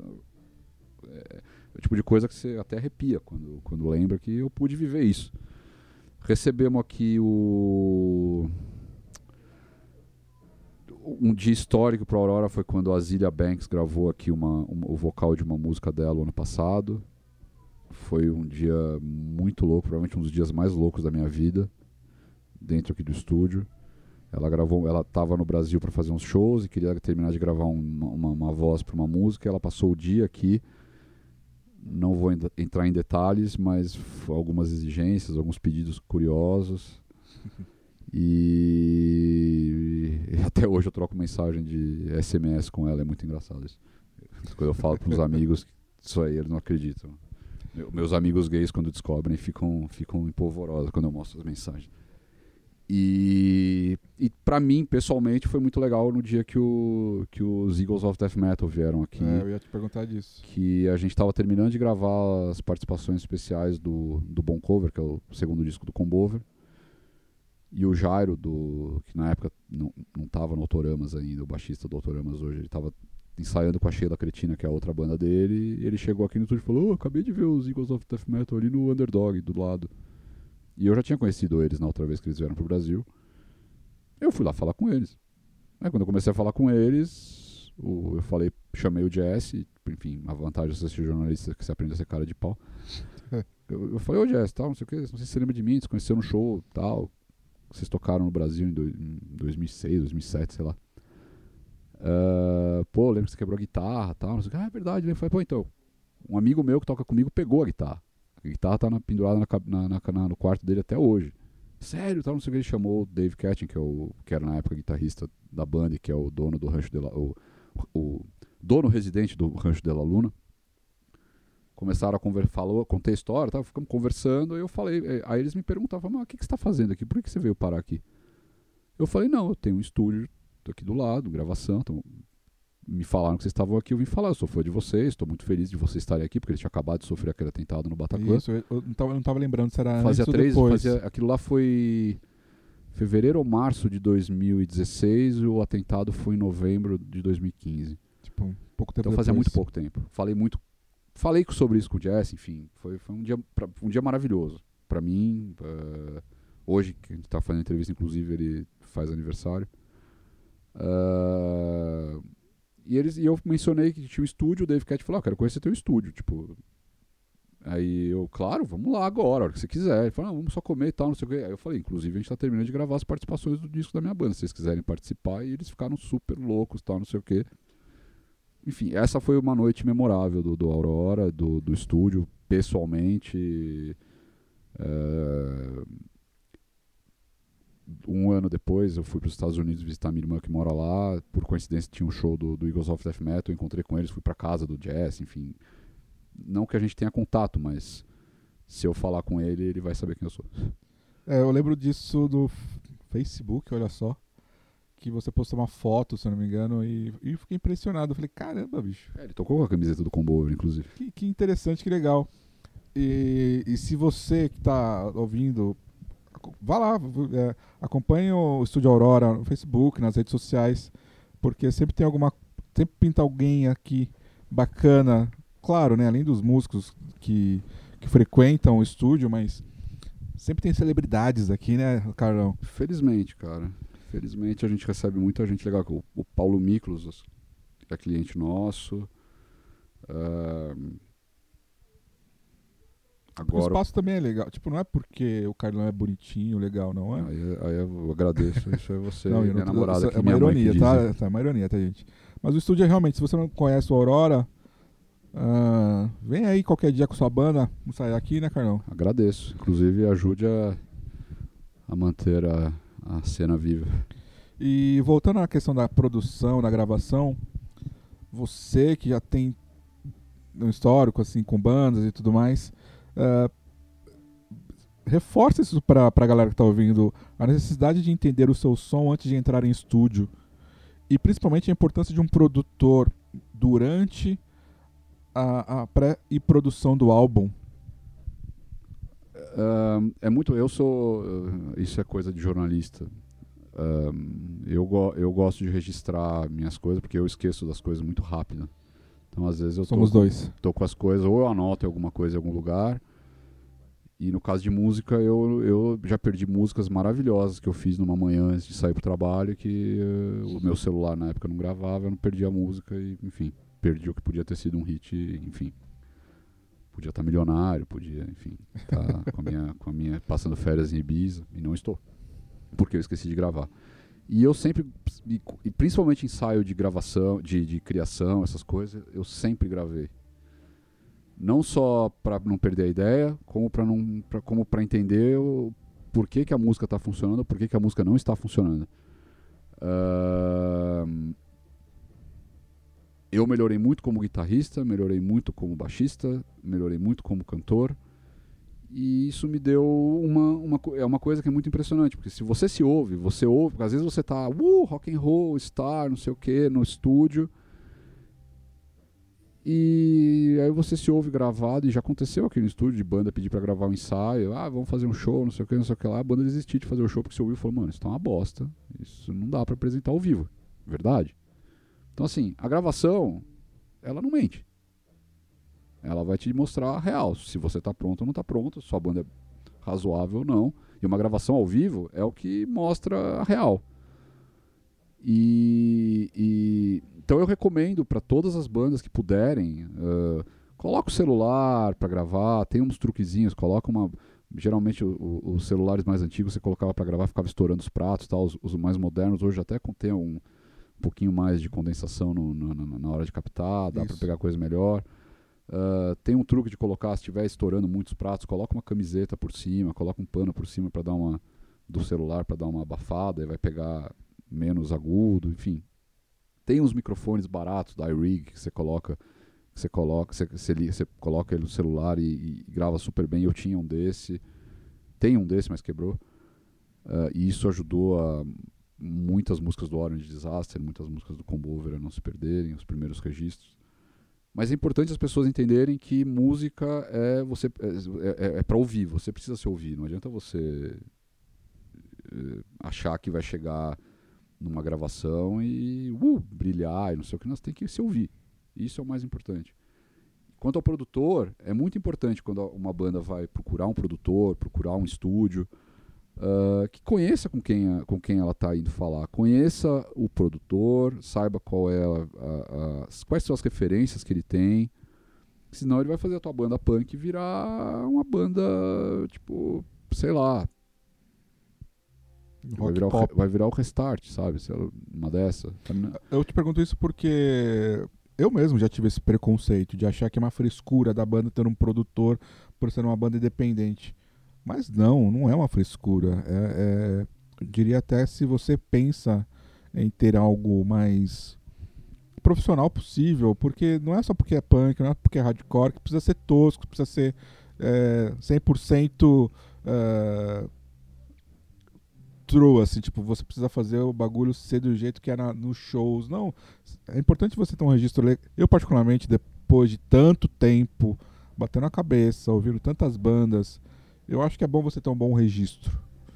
Speaker 4: O tipo de coisa que você até arrepia quando, quando lembra que eu pude viver isso. Recebemos aqui o. Um dia histórico para Aurora foi quando a Zilia Banks gravou aqui uma, um, o vocal de uma música dela ano passado. Foi um dia muito louco, provavelmente um dos dias mais loucos da minha vida, dentro aqui do estúdio. Ela gravou, ela estava no Brasil para fazer uns shows e queria terminar de gravar uma, uma, uma voz para uma música. Ela passou o dia aqui. Não vou entrar em detalhes, mas algumas exigências, alguns pedidos curiosos. E, e até hoje eu troco mensagem de SMS com ela, é muito engraçado isso. Quando eu falo para os amigos, isso aí eles não acreditam. Meus amigos gays, quando descobrem, ficam, ficam empolvorosos quando eu mostro as mensagens. E, e para mim, pessoalmente, foi muito legal no dia que, o, que os Eagles of Death Metal vieram aqui.
Speaker 3: É, eu ia te perguntar disso.
Speaker 4: Que a gente estava terminando de gravar as participações especiais do, do Bon Cover, que é o segundo disco do Combover. E o Jairo, do, que na época não, não tava no Autoramas ainda, o baixista do Autoramas hoje, ele estava ensaiando com a Sheila Cretina, que é a outra banda dele, ele chegou aqui no estúdio e falou, oh, acabei de ver os Eagles of Death Metal ali no Underdog, do lado. E eu já tinha conhecido eles na outra vez que eles vieram pro Brasil. Eu fui lá falar com eles. Aí quando eu comecei a falar com eles, o, eu falei, chamei o Jesse, enfim, a vantagem de você ser jornalista é que você aprende a ser cara de pau. eu, eu, falei, ô Jesse, tal, não sei o que, não sei se você lembra de mim, se conheceu no show, tal. Vocês tocaram no Brasil em, do, em 2006, 2007, sei lá. Uh, pô, lembro que você quebrou a guitarra tal. Não sei o que. Ah, é verdade. Ele falei, pô, então, um amigo meu que toca comigo pegou a guitarra. A guitarra tá na, pendurada na, na, na, no quarto dele até hoje. Sério, tal, não sei o que. Ele chamou o Dave Catching, que, é que era na época guitarrista da banda, que é o dono do Rancho de la, o, o dono residente do Rancho de la Luna. Começaram a conversar, falou, contei a história, tá, ficamos conversando, aí eu falei, eh, aí eles me perguntavam, mas o que, que você está fazendo aqui? Por que você veio parar aqui? Eu falei, não, eu tenho um estúdio aqui do lado, gravação, então me falaram que vocês estavam aqui, eu vim falar, eu sou fã de vocês, estou muito feliz de vocês estarem aqui, porque eles tinham acabado de sofrer aquele atentado no Bataclan.
Speaker 3: Isso, eu não estava lembrando se era
Speaker 4: fazia três,
Speaker 3: depois.
Speaker 4: Fazia, aquilo lá foi fevereiro ou março de 2016 e o atentado foi em novembro de 2015.
Speaker 3: Tipo, um pouco tempo
Speaker 4: Então fazia
Speaker 3: depois.
Speaker 4: muito pouco tempo. Falei muito, falei sobre isso com o Jess, enfim, foi, foi um, dia, um dia maravilhoso. Para mim, uh, hoje que a gente está fazendo entrevista, inclusive ele faz aniversário. Uh, e, eles, e eu mencionei que tinha um estúdio, o Dave Cat falou, ah, quero conhecer teu estúdio, tipo... Aí eu, claro, vamos lá agora, a hora que você quiser. Ele falou, ah, vamos só comer e tal, não sei o que. Aí eu falei, inclusive a gente tá terminando de gravar as participações do disco da minha banda, se vocês quiserem participar. E eles ficaram super loucos tal, não sei o que. Enfim, essa foi uma noite memorável do, do Aurora, do, do estúdio, pessoalmente. É um ano depois eu fui para os Estados Unidos visitar minha irmã que mora lá. Por coincidência tinha um show do, do Eagles of Death Metal, eu encontrei com eles, fui para casa do Jess, enfim. Não que a gente tenha contato, mas se eu falar com ele, ele vai saber quem eu sou.
Speaker 3: É, eu lembro disso do Facebook, olha só. Que você postou uma foto, se eu não me engano, e, e fiquei impressionado. Eu falei, caramba, bicho.
Speaker 4: É, ele tocou com a camiseta do Combo, inclusive.
Speaker 3: Que, que interessante, que legal. E, e se você que está ouvindo vá lá, é, acompanhe o Estúdio Aurora no Facebook, nas redes sociais, porque sempre tem alguma. Sempre pinta alguém aqui bacana. Claro, né? Além dos músicos que, que frequentam o estúdio, mas sempre tem celebridades aqui, né, Carlão?
Speaker 4: Felizmente, cara. Felizmente a gente recebe muita gente legal. O, o Paulo Miklos é cliente nosso. Uh,
Speaker 3: Agora, o espaço também é legal. Tipo, não é porque o Carlão é bonitinho, legal, não é?
Speaker 4: Aí, aí eu agradeço. Isso é você não, minha não, namorada.
Speaker 3: É uma ironia, tá? tá? É uma ironia, tá, gente? Mas o estúdio é realmente, se você não conhece o Aurora, uh, vem aí qualquer dia com sua banda, vamos sair aqui, né, Carlão?
Speaker 4: Agradeço. Inclusive, ajude a, a manter a, a cena viva.
Speaker 3: E voltando à questão da produção, da gravação, você que já tem um histórico assim com bandas e tudo mais, Uh, reforça isso para a galera que está ouvindo, a necessidade de entender o seu som antes de entrar em estúdio. E principalmente a importância de um produtor durante a, a pré e produção do álbum.
Speaker 4: Uh, é muito. Eu sou. Uh, isso é coisa de jornalista. eu, go, eu gosto de registrar minhas coisas porque eu esqueço das coisas muito rápido. Então, às vezes, eu
Speaker 3: Somos
Speaker 4: tô,
Speaker 3: dois.
Speaker 4: tô com as coisas, ou eu anoto alguma coisa em algum lugar, E no caso de música, eu, eu já perdi músicas maravilhosas que eu fiz numa manhã antes de sair pro trabalho, que uh, o meu celular na época não gravava, eu não perdi a música e, enfim, perdi o que podia ter sido um hit, enfim. Podia estar tá milionário, podia, enfim, estar tá com, a minha, com a minha passando férias em Ibiza, e não estou. Porque eu esqueci de gravar. E eu sempre, e principalmente ensaio de gravação, de, de criação, essas coisas, eu sempre gravei não só para não perder a ideia, como para não pra, como para entender o, por que, a música está funcionando, por que a música não está funcionando. Uh, eu melhorei muito como guitarrista, melhorei muito como baixista, melhorei muito como cantor. E isso me deu uma, uma, é uma coisa que é muito impressionante, porque se você se ouve, você ouve, porque às vezes você está uh, rock and roll, star, não sei o que, no estúdio, e aí você se ouve gravado, e já aconteceu aqui no estúdio de banda pedir para gravar um ensaio, ah, vamos fazer um show, não sei o que, não sei o que lá. A banda desistiu de fazer o show porque você ouviu e falou, mano, isso tá uma bosta. Isso não dá para apresentar ao vivo. Verdade? Então, assim, a gravação, ela não mente. Ela vai te mostrar a real. Se você tá pronto ou não tá pronto, se sua banda é razoável ou não. E uma gravação ao vivo é o que mostra a real. E, e então eu recomendo para todas as bandas que puderem, uh, coloca o celular para gravar, tem uns truquezinhos, coloca uma. Geralmente o, o, os celulares mais antigos você colocava para gravar, ficava estourando os pratos, tal. Os, os, mais modernos hoje até contém um, um pouquinho mais de condensação no, na, na, hora de captar, dá para pegar coisa melhor. Uh, tem um truque de colocar, se estiver estourando muitos pratos, coloca uma camiseta por cima, coloca um pano por cima para dar uma do celular para dar uma abafada e vai pegar menos agudo, enfim. Tem uns microfones baratos da iRig que você coloca, você coloca, você, você, você coloca ele no celular e, e, grava super bem. Eu tinha um desse, tem um desse, mas quebrou. Uh, e isso ajudou a muitas músicas do Orange Disaster, muitas músicas do Combover a não se perderem, os primeiros registros. Mas é importante as pessoas entenderem que música é você é, é, é para ouvir, você precisa se ouvir. Não adianta você é, achar que vai chegar numa gravação e uh, brilhar e não sei o que, nós tem que se ouvir. Isso é o mais importante. Quanto ao produtor, é muito importante quando uma banda vai procurar um produtor, procurar um estúdio, uh, que conheça com quem, com quem ela está indo falar. Conheça o produtor, saiba qual é a, a, a, quais são as referências que ele tem. Senão ele vai fazer a tua banda punk virar uma banda, tipo, sei lá, Vai virar, o, vai virar, o, restart, sabe? Uma dessa.
Speaker 3: Eu te pergunto isso porque eu mesmo já tive esse preconceito de achar que é uma frescura da banda ter um produtor por ser uma banda independente. Mas não, não é uma frescura. É, é, diria até se você pensa em ter algo mais profissional possível, porque não é só porque é punk, não é porque é hardcore, que precisa ser tosco, precisa ser é, 100% uh, true, assim, tipo, você precisa fazer o bagulho ser do jeito que é nos shows. Não, é importante você ter um registro. Eu, particularmente, depois de tanto tempo batendo a cabeça, ouvindo tantas bandas, eu acho que é bom você ter um bom registro.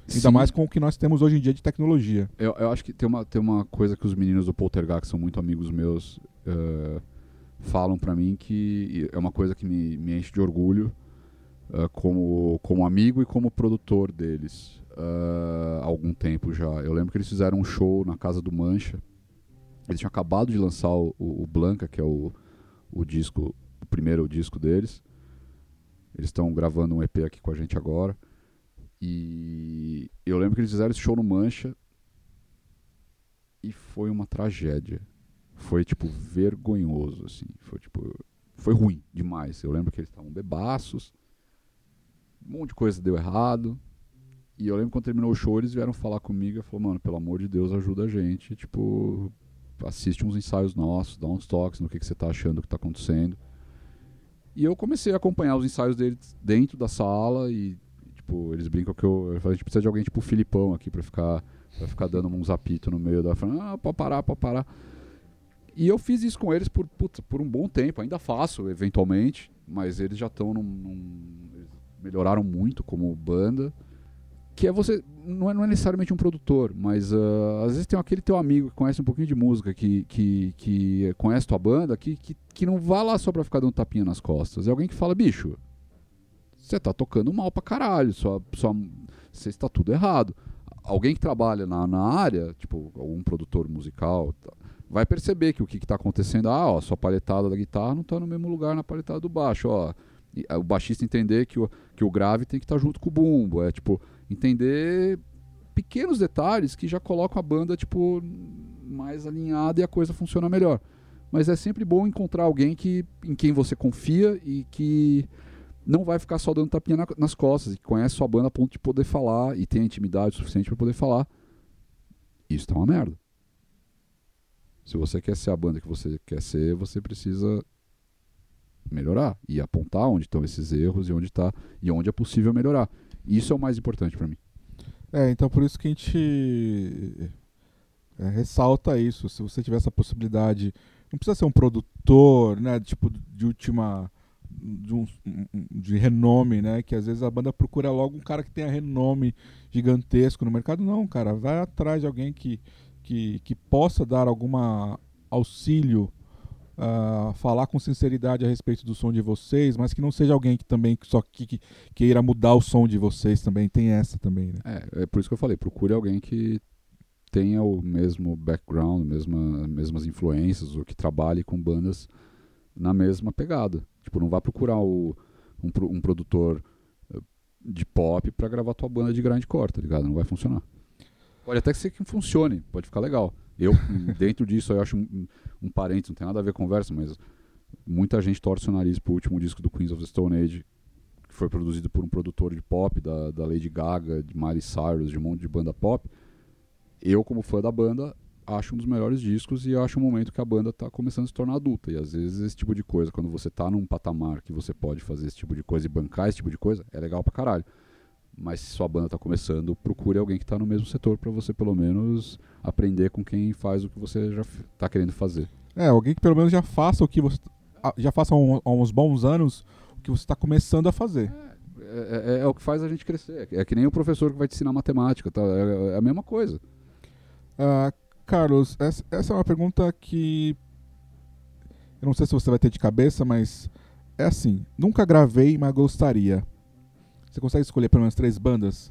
Speaker 3: Ainda Sim. mais com o que nós temos hoje em dia de tecnologia.
Speaker 4: Eu, eu acho que tem uma, tem uma coisa que os meninos do Poltergeist, que são muito amigos meus, uh, falam para mim que é uma coisa que me, me enche de orgulho uh, como, como amigo e como produtor deles uh, há algum tempo já. Eu lembro que eles fizeram um show na casa do Mancha. Eles tinham acabado de lançar o, o Blanca, que é o, o disco, o primeiro disco deles. Eles estão gravando um EP aqui com a gente agora. E eu lembro que eles fizeram esse show no Mancha e foi uma tragédia. Foi tipo vergonhoso assim, foi tipo foi ruim demais. Eu lembro que eles estavam bebaços. Um monte de coisa deu errado. E eu lembro quando terminou o show, eles vieram falar comigo e falaram, mano, pelo amor de Deus, ajuda a gente. Tipo, assiste uns ensaios nossos, dá uns toques no que, que você tá achando que tá acontecendo. E eu comecei a acompanhar os ensaios deles dentro da sala e, tipo, eles brincam que eu, eu a gente precisa de alguém tipo o Filipão aqui pra ficar, pra ficar dando uns apitos no meio da falando, ah, pode parar, pode parar. E eu fiz isso com eles por, putz, por um bom tempo, ainda faço, eventualmente, mas eles já estão num, num, melhoraram muito como banda que é você não é, não é, necessariamente um produtor, mas uh, às vezes tem aquele teu amigo que conhece um pouquinho de música, que, que, que conhece tua banda, que, que, que não vá lá só pra ficar dando tapinha nas costas. É alguém que fala, bicho, você tá tocando mal pra caralho, você está tudo errado. Alguém que trabalha na, na área, tipo, algum produtor musical, tá, vai perceber que o que está acontecendo, ah, ó, sua paletada da guitarra não está no mesmo lugar na paletada do baixo, ó. E, o baixista entender que o, que o grave tem que estar tá junto com o bumbo, é tipo, entender pequenos detalhes que já colocam a banda, tipo, mais alinhada e a coisa funciona melhor. Mas é sempre bom encontrar alguém que, em quem você confia e que não vai ficar só dando tapinha na, nas costas, e que conhece sua banda a ponto de poder falar e tem intimidade suficiente para poder falar. Isso tá uma merda. Se você quer ser a banda que você quer ser, você precisa melhorar e apontar onde estão esses erros e onde tá e onde é possível melhorar. Isso é o mais importante para mim.
Speaker 3: É, então por isso que a gente é, ressalta isso. Se você tiver essa possibilidade, não precisa ser um produtor, né, tipo de última de, um, de renome, né? Que às vezes a banda procura logo um cara que tenha renome gigantesco no mercado. Não, cara, vai atrás de alguém que, que, que possa dar alguma auxílio, uh, falar com sinceridade a respeito do som de vocês, mas que não seja alguém que também só que, que queira mudar o som de vocês também. Tem essa também, né?
Speaker 4: É, é por isso que eu falei, procure alguém que tenha o mesmo background, mesma, mesmas influências, ou que trabalhe com bandas na mesma pegada. Tipo, não vá procurar o, um, um produtor eh, de pop para gravar tua banda de grindcore, tá ligado? Não vai funcionar. Pode até ser que funcione, pode ficar legal. Eu, dentro disso, eu acho um, um parênteses, não tem nada a ver com conversa, mas muita gente torce o nariz pro último disco do Queens of the Stone Age, que foi produzido por um produtor de pop, da, da Lady Gaga, de Miley Cyrus, de um monte de banda pop. Eu, como fã da banda, acho um dos melhores discos e acho um momento que a banda está começando a se tornar adulta. E às vezes esse tipo de coisa, quando você está num patamar que você pode fazer esse tipo de coisa e bancar esse tipo de coisa, é legal pra caralho. Mas se sua banda está começando, procure alguém que está no mesmo setor para você pelo menos aprender com quem faz o que você já está querendo fazer.
Speaker 3: É, alguém que pelo menos já faça o que você já faça há uns bons anos o que você está começando a fazer.
Speaker 4: É, é, é, é, o que faz a gente crescer. É que nem o professor que vai te ensinar matemática, tá? é, é a mesma coisa.
Speaker 3: Uh, Carlos, essa, essa é uma pergunta que eu não sei se você vai ter de cabeça, mas é assim: nunca gravei, mas gostaria. Você consegue escolher pelo menos três bandas?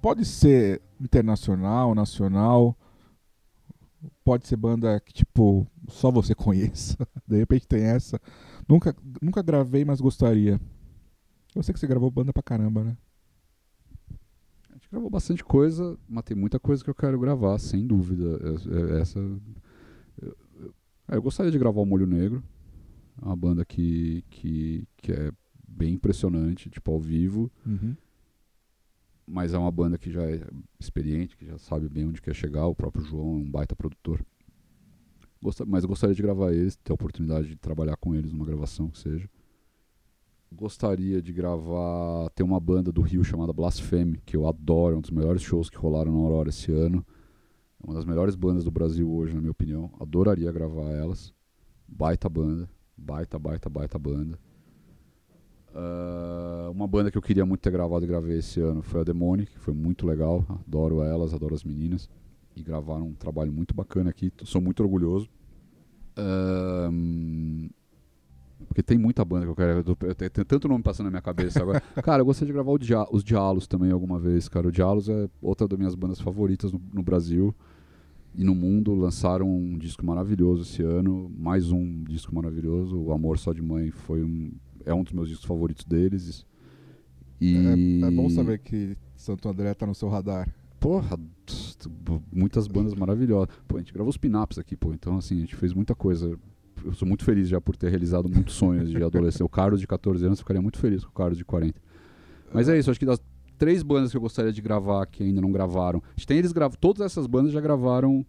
Speaker 3: Pode ser internacional, nacional. Pode ser banda que, tipo, só você conheça. De repente tem essa. Nunca, nunca gravei, mas gostaria. Eu sei que você gravou banda pra caramba, né?
Speaker 4: gravou bastante coisa, mas tem muita coisa que eu quero gravar, sem dúvida. Essa. Eu, é, eu gostaria de gravar o Molho Negro, uma banda que, que, que é bem impressionante, tipo, ao vivo.
Speaker 3: Uhum.
Speaker 4: Mas é uma banda que já é experiente, que já sabe bem onde quer chegar. O próprio João é um baita produtor. Gost... Mas eu gostaria de gravar eles, ter a oportunidade de trabalhar com eles numa gravação que seja gostaria de gravar. Tem uma banda do Rio chamada Blasphemy, que eu adoro, é um dos melhores shows que rolaram na Aurora esse ano. É uma das melhores bandas do Brasil hoje, na minha opinião. Adoraria gravar elas. Baita banda. Baita, baita, baita banda. Uh, uma banda que eu queria muito ter gravado e gravei esse ano foi a Demonic, que foi muito legal. Adoro elas, adoro as meninas. E gravaram um trabalho muito bacana aqui. Sou muito orgulhoso. Uh, porque tem muita banda que eu quero. Eu tenho tanto nome passando na minha cabeça agora. cara, eu gostaria de gravar Dia os Dialos também alguma vez, cara. O Dialos é outra das minhas bandas favoritas no, no, Brasil e no mundo. Lançaram um disco maravilhoso esse ano. Mais um disco maravilhoso. O Amor Só de Mãe foi um. É um dos meus discos favoritos deles.
Speaker 3: E... É, é bom saber que Santo André tá no seu radar.
Speaker 4: Porra, muitas bandas maravilhosas. Pô, a gente gravou os pinaps aqui, pô. Então, assim, a gente fez muita coisa eu sou muito feliz já por ter realizado muitos sonhos de adolescente. O Carlos de 14 anos ficaria muito feliz com o Carlos de 40. Mas é isso, acho que das três bandas que eu gostaria de gravar que ainda não gravaram. A gente tem eles gravam, todas essas bandas já gravaram.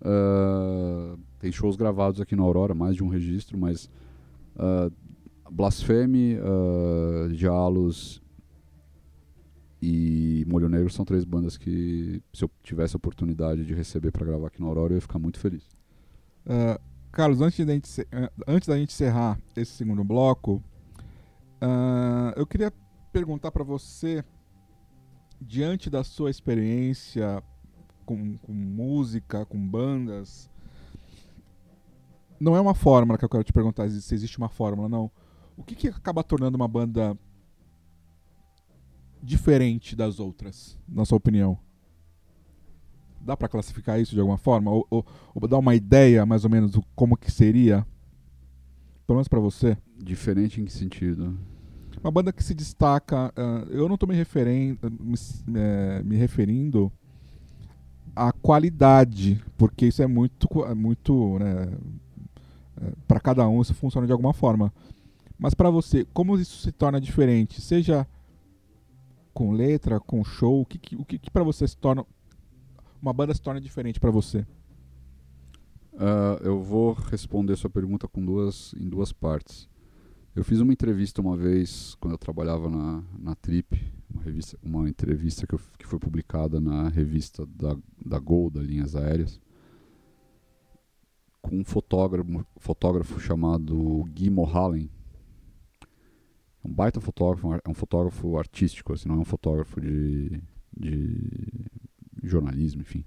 Speaker 4: Uh, tem shows gravados aqui na Aurora, mais de um registro, mas uh, Blasfeme, uh, Jalos e Molho Negro são três bandas que, se eu tivesse a oportunidade de receber para gravar aqui na Aurora, eu ia ficar muito feliz.
Speaker 3: Uh, Carlos, antes, da gente, eh, antes da gente encerrar esse segundo bloco, uh, eu queria perguntar para você, diante da sua experiência com, com, música, com bandas, não é uma fórmula que eu quero te perguntar se existe uma fórmula, não. O que, que acaba tornando uma banda diferente das outras, na sua opinião? Dá para classificar isso de alguma forma? Ou, ou, ou, dar uma ideia, mais ou menos, do como que seria? Pelo menos para você?
Speaker 4: Diferente em que sentido?
Speaker 3: Uma banda que se destaca. Uh, eu não estou me, referen me, é, me referindo à qualidade, porque isso é muito. É muito né, é, para cada um isso funciona de alguma forma. Mas para você, como isso se torna diferente? Seja com letra, com show, o que, o que, que para você se torna uma banda se torna diferente para você?
Speaker 4: Uh, eu vou responder sua pergunta com duas, em duas partes. Eu fiz uma entrevista uma vez quando eu trabalhava na, na Trip, uma, revista, uma entrevista que, eu, que foi publicada na revista da, da Gol, da Linhas Aéreas, com um fotógrafo, fotógrafo chamado Guy Mohallen. Um baita fotógrafo, é um fotógrafo artístico, assim, não é um fotógrafo de, de jornalismo, enfim.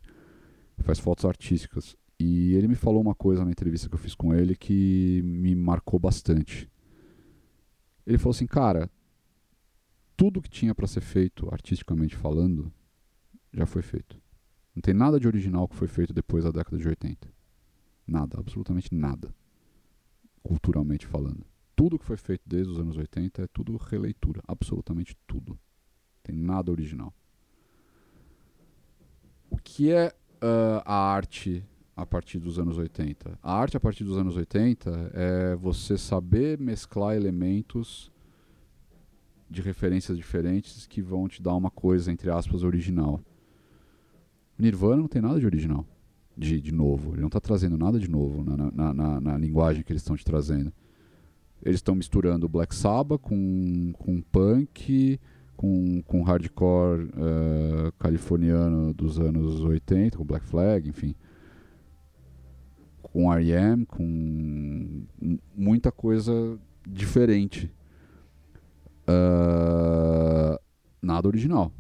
Speaker 4: Faz fotos artísticas. E ele me falou uma coisa na entrevista que eu fiz com ele que me marcou bastante. Ele falou assim, cara, tudo que tinha para ser feito, artisticamente falando, já foi feito. Não tem nada de original que foi feito depois da década de 80. Nada, absolutamente nada. Culturalmente falando. Tudo que foi feito desde os anos 80 é tudo releitura, absolutamente tudo. Tem nada original. O que é uh, a arte a partir dos anos 80? A arte a partir dos anos 80 é você saber mesclar elementos de referências diferentes que vão te dar uma coisa, entre aspas, original. Nirvana não tem nada de original, de, de novo. Ele não está trazendo nada de novo na, na, na, na linguagem que eles estão te trazendo. Eles estão misturando Black Sabbath com, com punk, com, com hardcore uh, californiano dos anos 80, com Black Flag, enfim. Com R.E.M., com muita coisa diferente. Uh, nada original.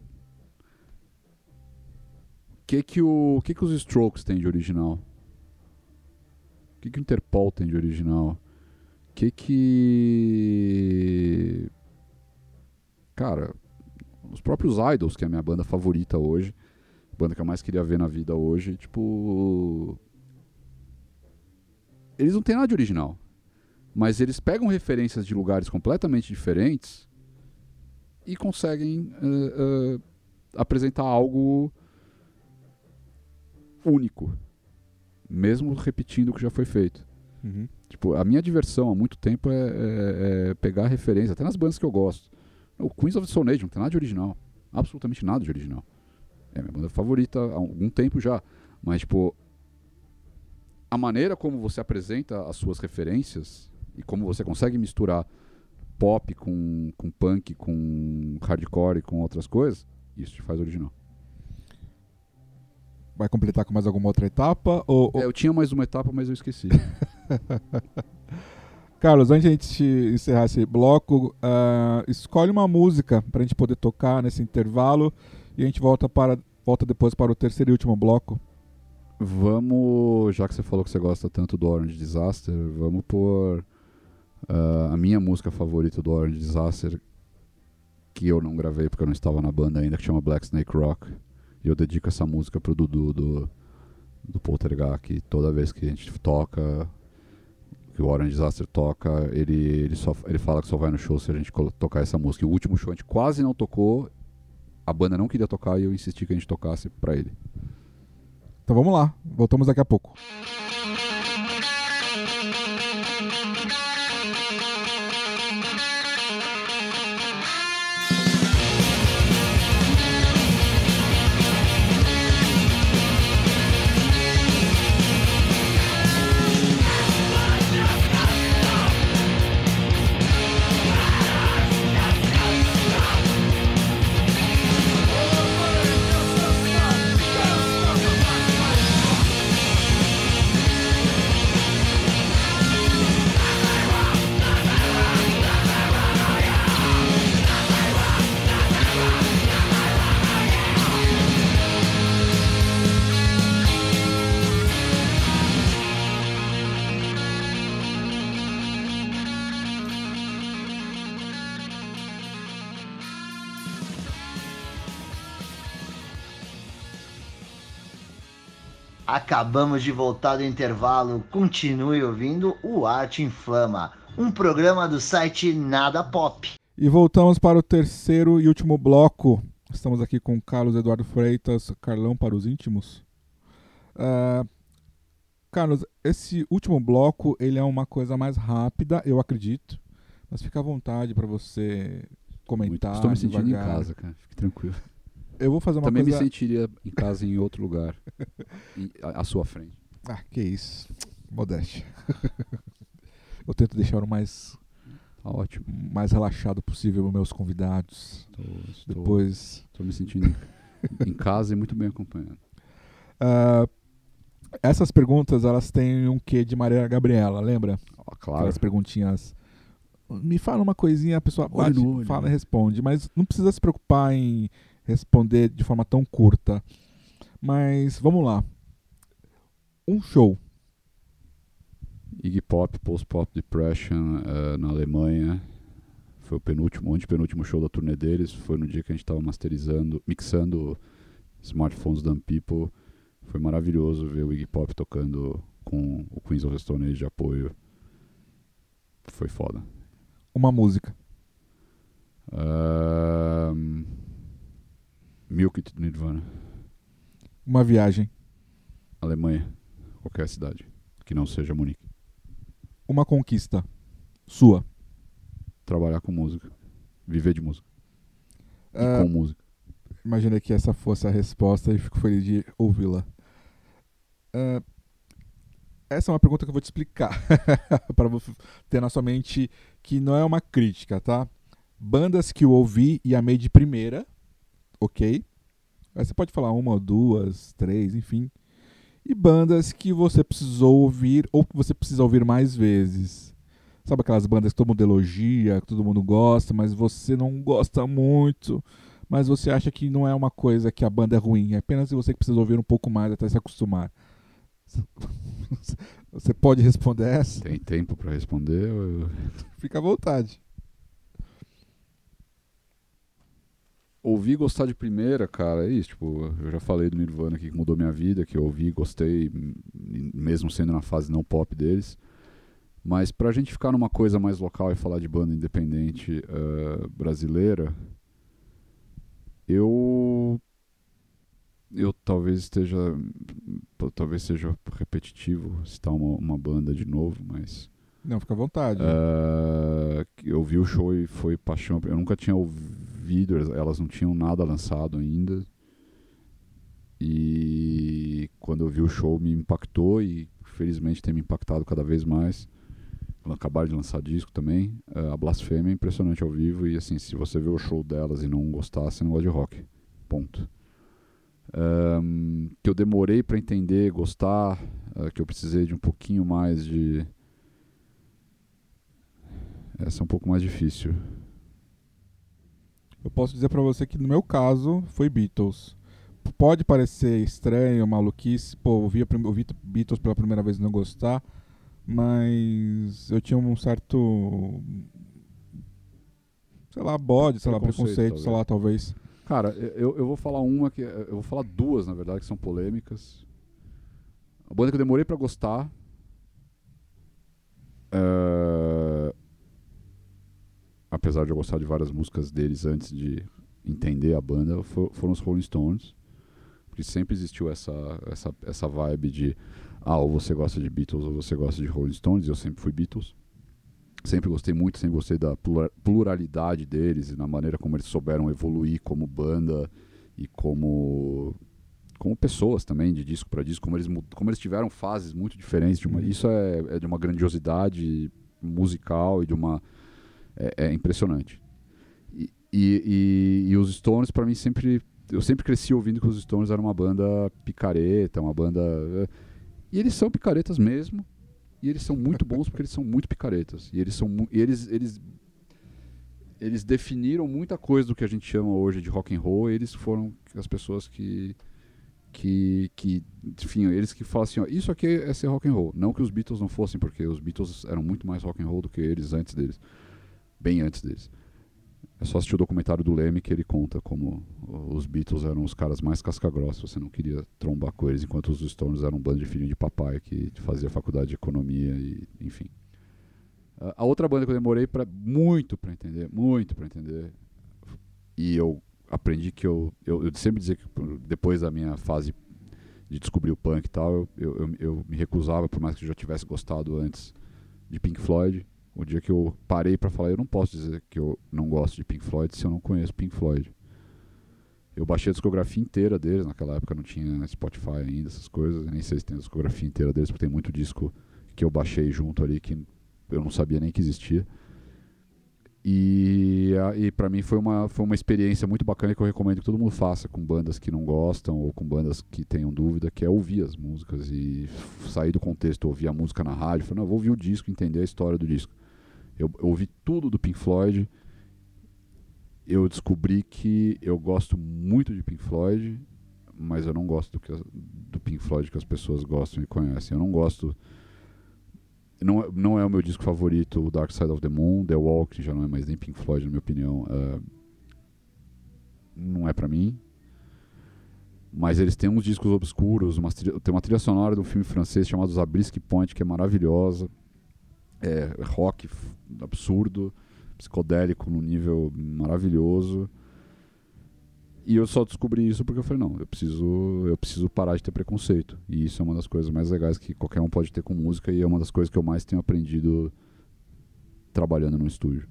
Speaker 4: O que que, o, que que os Strokes têm de original? O que que o Interpol tem de original? Que que... Cara, os próprios Idols, que é a minha banda favorita hoje, banda que eu mais queria ver na vida hoje, tipo. Eles não têm nada de original. Mas eles pegam referências de lugares completamente diferentes e conseguem uh, uh, apresentar algo único, mesmo repetindo o que já foi feito. Uhum. Tipo, a minha diversão há muito tempo é, é, é pegar referência, até nas bandas que eu gosto. O Queens of the Stone Age não tem nada de original. Absolutamente nada de original. É minha banda favorita há algum tempo já. Mas, tipo, a maneira como você apresenta as suas referências e como você consegue misturar pop com, com punk, com hardcore e com outras coisas, isso te faz original.
Speaker 3: Vai completar com mais alguma outra etapa? Ou,
Speaker 4: ou... É, eu tinha mais uma etapa, mas eu esqueci.
Speaker 3: Carlos, antes de a gente encerrar esse bloco, uh, escolhe uma música para a gente poder tocar nesse intervalo e a gente volta, para, volta depois para o terceiro e último bloco.
Speaker 4: Vamos, já que você falou que você gosta tanto do Orange Disaster, vamos pôr uh, a minha música favorita do Orange Disaster, que eu não gravei porque eu não estava na banda ainda, que chama Black Snake Rock. E eu dedico essa música pro Dudu do, do Poltergeist, que toda vez que a gente toca, que o Orange Disaster toca, ele, ele, só, ele fala que só vai no show se a gente tocar essa música. E o último show a gente quase não tocou, a banda não queria tocar e eu insisti que a gente tocasse pra ele.
Speaker 3: Então vamos lá, voltamos daqui a pouco.
Speaker 2: Acabamos de voltar do intervalo. Continue ouvindo o Arte Inflama, um programa do site Nada Pop.
Speaker 3: E voltamos para o terceiro e último bloco. Estamos aqui com Carlos Eduardo Freitas, Carlão para os íntimos. Uh, Carlos, esse último bloco ele é uma coisa mais rápida, eu acredito. Mas fica à vontade para você comentar.
Speaker 4: Estou me sentindo
Speaker 3: devagar.
Speaker 4: em casa, cara. Fique tranquilo.
Speaker 3: Eu vou fazer uma
Speaker 4: Também
Speaker 3: coisa.
Speaker 4: me sentiria em casa em outro lugar. em- à, à sua frente.
Speaker 3: Ah, que isso. Modéstia. eu tento deixar o mais,
Speaker 4: Tá ótimo.
Speaker 3: mais relaxado possível os meus convidados.
Speaker 4: Tô, estou,
Speaker 3: Depois.
Speaker 4: estou me sentindo em, casa e muito bem acompanhado.
Speaker 3: Ah, essas perguntas elas têm um quê de Maria Gabriela, lembra?
Speaker 4: Ó, claro.
Speaker 3: Aquelas perguntinhas. Me fala uma coisinha, a pessoa
Speaker 4: Olho
Speaker 3: bate,
Speaker 4: no olho,
Speaker 3: fala
Speaker 4: né?
Speaker 3: e responde. Mas não precisa se preocupar em responder de forma tão curta. Mas vamos lá. Um show.
Speaker 4: Iggy Pop, Post Pop Depression eh, na Alemanha. Foi o penúltimo, o antepenúltimo show da turnê deles. Foi no dia que a gente estava masterizando, mixando smartphones da People. Foi maravilhoso ver o Iggy Pop tocando com o Queens of the Stone Age de apoio. Foi foda.
Speaker 3: Uma música.
Speaker 4: Ahn, Milk do Nirvana.
Speaker 3: Uma viagem.
Speaker 4: Alemanha. Qualquer cidade. Que não seja Munique.
Speaker 3: Uma conquista. Sua.
Speaker 4: Trabalhar com música. Viver de música. E
Speaker 3: Ah,
Speaker 4: com música.
Speaker 3: Imaginei que essa fosse a resposta e fico feliz de ouvi-la. Ah, essa é uma pergunta que eu vou te explicar para você ter na sua mente que não é uma crítica, tá? Bandas que eu ouvi e amei de primeira, ok? Aí você pode falar uma, duas, três, enfim. E bandas que você precisou ouvir ou que você precisa ouvir mais vezes. Sabe aquelas bandas que todo mundo elogia, que todo mundo gosta, mas você não gosta muito mas você acha que não é uma coisa que a banda é ruim, é apenas você que precisa ouvir um pouco mais até se acostumar. Você pode responder essa?
Speaker 4: Tem tempo pra responder? eu-
Speaker 3: Fica à vontade.
Speaker 4: Ouvir e gostar de primeira, cara, é isso. Tipo, eu já falei do Nirvana aqui que mudou minha vida, que eu ouvi, gostei, m- mesmo sendo na fase não pop deles. Mas pra gente ficar numa coisa mais local e falar de banda independente eh, brasileira, eu eu talvez esteja talvez seja repetitivo citar uma, uma banda de novo, mas
Speaker 3: Não, fica à vontade.
Speaker 4: que eu vi o show e foi paixão. Eu nunca tinha ouvido, elas- não tinham nada lançado ainda. E quando eu vi o show me impactou e felizmente tem me impactado cada vez mais. Acabaram de lançar disco também. Ah, a Blasfêmia é impressionante ao vivo e assim, se você vê o show delas e não gostar, você não gosta de rock. Ponto. Ahn, que eu demorei pra entender, gostar, ah, que eu precisei de um pouquinho mais de essa é um pouco mais difícil.
Speaker 3: Eu posso dizer pra você que no meu caso foi Beatles. Pode parecer estranho, maluquice, pô, ouvir, a ouvir Beatles pela primeira vez e não gostar, mas eu tinha um certo, sei lá, bode, sei lá,
Speaker 4: Preconceito,
Speaker 3: preconceito, sei lá, talvez.
Speaker 4: Cara, eu, eu vou falar uma que. Eu vou falar duas, na verdade, que são polêmicas. A banda que eu demorei pra gostar. eh, apesar de eu gostar de várias músicas deles antes de entender a banda, fo- foram os Rolling Stones. Porque sempre existiu essa, essa, essa vibe de. Ah, ou você gosta de Beatles ou você gosta de Rolling Stones. Eu sempre fui Beatles. Sempre gostei muito, sempre gostei da plura- pluralidade deles e na maneira como eles souberam evoluir como banda e como como pessoas também, de disco para disco, como eles, como eles tiveram fases muito diferentes. De uma. Isso é, é de uma grandiosidade musical e de uma. É, é impressionante. E, e, e- os Stones, para mim, sempre. Eu sempre cresci ouvindo que os Stones eram uma banda picareta, uma banda. eh, E eles são picaretas mesmo. E eles são muito bons porque eles são muito picaretas. E eles são e eles, eles eles definiram muita coisa do que a gente chama hoje de rock and roll. Eles foram as pessoas que que que enfim, eles que falam assim, ó, isso aqui é ser rock and roll. Não que os Beatles não fossem, porque os Beatles eram muito mais rock and roll do que eles antes deles, bem antes deles. É só assistir o documentário do Leme que ele conta como os Beatles eram os caras mais casca-grossa, você não queria trombar com eles, enquanto os Stones eram um bando de filho de papai que fazia faculdade de economia e enfim. A outra banda que eu demorei para muito para entender, muito para entender, e eu aprendi que eu, eu, eu sempre dizia que depois da minha fase de descobrir o punk e tal, eu, eu, eu, me recusava, por mais que eu já tivesse gostado antes de Pink Floyd. O dia que eu parei para falar, eu não posso dizer que eu não gosto de Pink Floyd se eu não conheço Pink Floyd. Eu baixei a discografia inteira deles, naquela época não tinha Spotify ainda, essas coisas, nem sei se tem a discografia inteira deles, porque tem muito disco que eu baixei junto ali que eu não sabia nem que existia. E, e para mim foi uma, foi uma experiência muito bacana que eu recomendo que todo mundo faça com bandas que não gostam ou com bandas que tenham dúvida, que é ouvir as músicas e sair do contexto, ouvir a música na rádio, falar, não, vou ouvir o disco, entender a história do disco. Eu, eu ouvi tudo do Pink Floyd, eu descobri que eu gosto muito de Pink Floyd, mas eu não gosto do, que, do Pink Floyd que as pessoas gostam e conhecem. Eu não gosto não, não é o meu disco favorito, o Dark Side of the Moon, The Wall, que já não é mais nem Pink Floyd, na minha opinião. Uh, não é para mim. Mas eles têm uns discos obscuros, uma, tem uma trilha sonora de um filme francês chamado Zabriskie Point, que é maravilhosa. É rock absurdo, psicodélico num nível maravilhoso. E eu só descobri isso porque eu falei, não, eu preciso, eu preciso parar de ter preconceito. E isso é uma das coisas mais legais que qualquer um pode ter com música e é uma das coisas que eu mais tenho aprendido trabalhando no estúdio.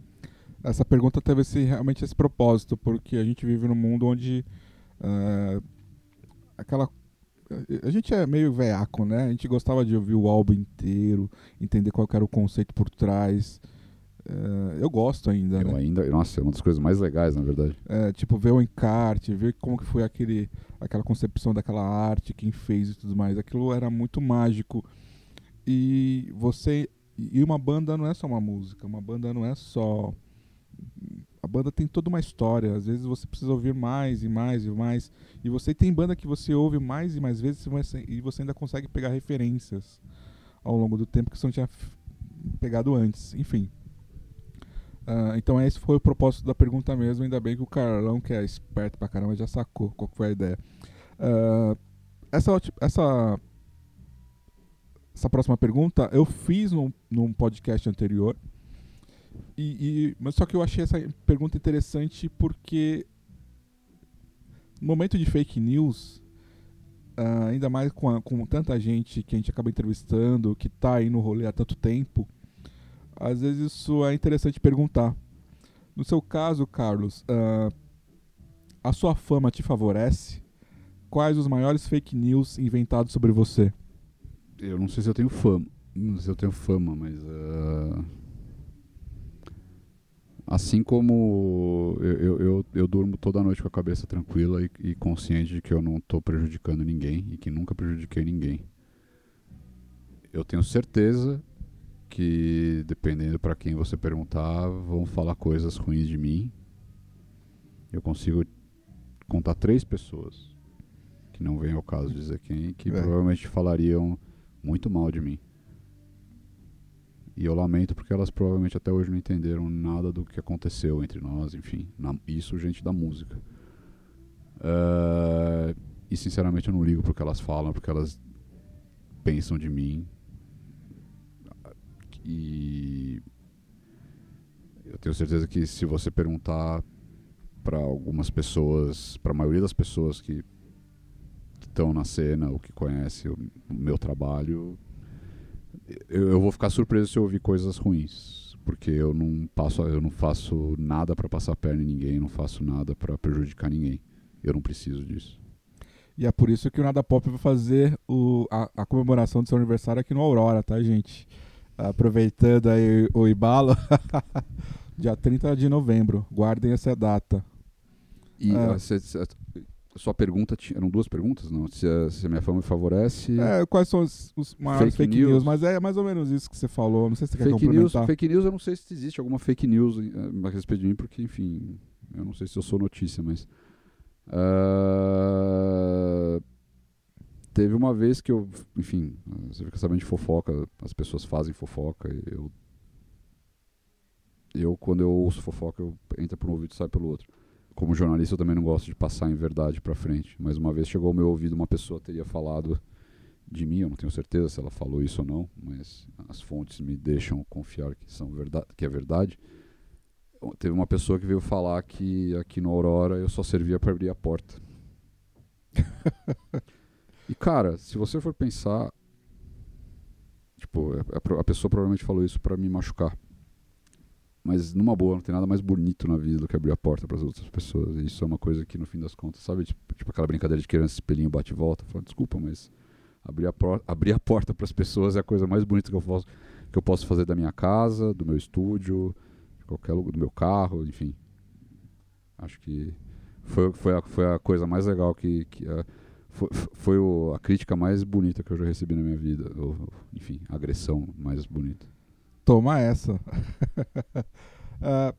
Speaker 3: Essa pergunta teve esse, realmente esse propósito, porque a gente vive num mundo onde uh, aquela a gente é meio veaco, né? A gente gostava de ouvir o álbum inteiro, entender qual era o conceito por trás. Uh, eu gosto ainda,
Speaker 4: eu
Speaker 3: né?
Speaker 4: ainda, nossa, é uma das coisas mais legais, na verdade.
Speaker 3: É, tipo, ver o encarte, ver como que foi aquele, aquela concepção daquela arte, quem fez e tudo mais. Aquilo era muito mágico. E você. E uma banda não é só uma música, uma banda não é só. A banda tem toda uma história. Às vezes você precisa ouvir mais e mais e mais. E você tem banda que você ouve mais e mais vezes e você ainda consegue pegar referências ao longo do tempo que você não tinha pegado antes. Enfim. Uh, então esse foi o propósito da pergunta mesmo, ainda bem que o Carlão, que é esperto pra caramba, já sacou qual foi a ideia. Uh, essa, essa, essa próxima pergunta eu fiz num, num podcast anterior, e, e, mas só que eu achei essa pergunta interessante porque no momento de fake news, uh, ainda mais com, a, com tanta gente que a gente acaba entrevistando, que está aí no rolê há tanto tempo, às vezes isso é interessante perguntar. No seu caso, Carlos, uh, a sua fama te favorece? Quais os maiores fake news inventados sobre você?
Speaker 4: Eu não sei se eu tenho fama. Não sei se eu tenho fama, mas. Uh... Assim como eu, eu, eu, eu, durmo toda noite com a cabeça tranquila e, e consciente de que eu não estou prejudicando ninguém e que nunca prejudiquei ninguém. Eu tenho certeza que dependendo para quem você perguntar, vão falar coisas ruins de mim. Eu consigo contar três pessoas que não vem ao caso dizer quem, que é. provavelmente falariam muito mal de mim. E eu lamento porque elas provavelmente até hoje não entenderam nada do que aconteceu entre nós, enfim. Na, isso, gente da música. Uh, e sinceramente eu não ligo porque elas falam, porque elas pensam de mim. E eu tenho certeza que se você perguntar para algumas pessoas, para a maioria das pessoas que estão na cena ou que conhecem o, o meu trabalho, eu, eu, vou ficar surpreso se eu ouvir coisas ruins, porque eu não passo, eu não faço nada para passar a perna em ninguém, não faço nada para prejudicar ninguém. Eu não preciso disso.
Speaker 3: E é por isso que o Nada Pop vai fazer o, a, a comemoração do seu aniversário aqui no Aurora, tá, gente? aproveitando aí o Ibalo, dia 30 de novembro. Guardem essa data.
Speaker 4: E ah. a, a, sua pergunta, eram duas perguntas, não? Se a, se a minha fama me favorece...
Speaker 3: É, quais são os, os maiores fake, fake news. news. Mas é mais ou menos isso que você falou. Não sei se você
Speaker 4: fake
Speaker 3: quer complementar.
Speaker 4: News, fake news, eu não sei se existe alguma fake news eh, a respeito de mim, porque, enfim, eu não sei se eu sou notícia, mas... Uh, Teve uma vez que eu, enfim, você fica sabendo de fofoca, as pessoas fazem fofoca, eu eu, quando eu ouço fofoca, eu entra por um ouvido e sai pelo outro. Como jornalista, eu também não gosto de passar em verdade para frente. Mas uma vez chegou ao meu ouvido, uma pessoa teria falado de mim, eu não tenho certeza se ela falou isso ou não, mas as fontes me deixam confiar que, são verdade, que é verdade. Teve uma pessoa que veio falar que aqui no Aurora eu só servia para abrir a porta. e cara, se você for pensar, tipo, a pessoa provavelmente falou isso para me machucar. Mas numa boa, não tem nada mais bonito na vida do que abrir a porta para as outras pessoas. E isso é uma coisa que no fim das contas, sabe, tipo, tipo aquela brincadeira de criança espelhinho bate e volta, fala, desculpa, mas abrir a, abrir a porta para as pessoas é a coisa mais bonita que eu posso que eu posso fazer da minha casa, do meu estúdio, de qualquer lugar, do meu carro, enfim. Acho que foi, foi, a, foi a coisa mais legal que, que a, foi, foi o, a crítica mais bonita que eu já recebi na minha vida, ou, enfim, a agressão mais bonita.
Speaker 3: Toma essa. uh,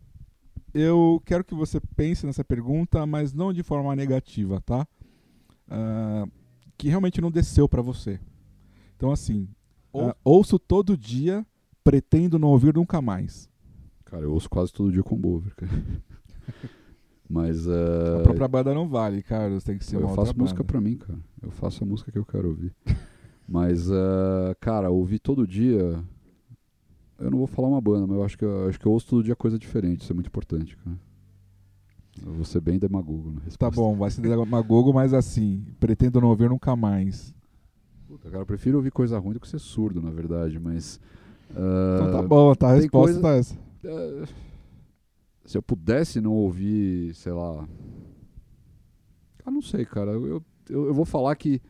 Speaker 3: eu quero que você pense nessa pergunta, mas não de forma negativa, tá? Uh, que realmente não desceu para você. Então, assim, Ou... uh, ouço todo dia, pretendo não ouvir nunca mais.
Speaker 4: Cara, eu ouço quase todo dia com Bover, Mas. Uh...
Speaker 3: A própria banda não vale, cara. Tem que ser
Speaker 4: Eu faço música pra mim, cara. Eu faço a música que eu quero ouvir. mas, cara, ouvir todo dia. Eu não vou falar uma banda, mas eu acho que eu, acho que eu ouço todo dia coisa diferente. Isso é muito importante, cara. Eu vou ser bem demagogo na
Speaker 3: resposta. Tá bom, vai ser demagogo, mas assim, pretendo não ouvir nunca mais.
Speaker 4: Puta, cara, eu prefiro ouvir coisa ruim do que ser surdo, na verdade, mas.
Speaker 3: Uh, então tá bom, tá, a resposta coisa, tá essa. Uh,
Speaker 4: se eu pudesse não ouvir, sei lá. Ah, não sei, cara. Eu, eu, eu vou falar que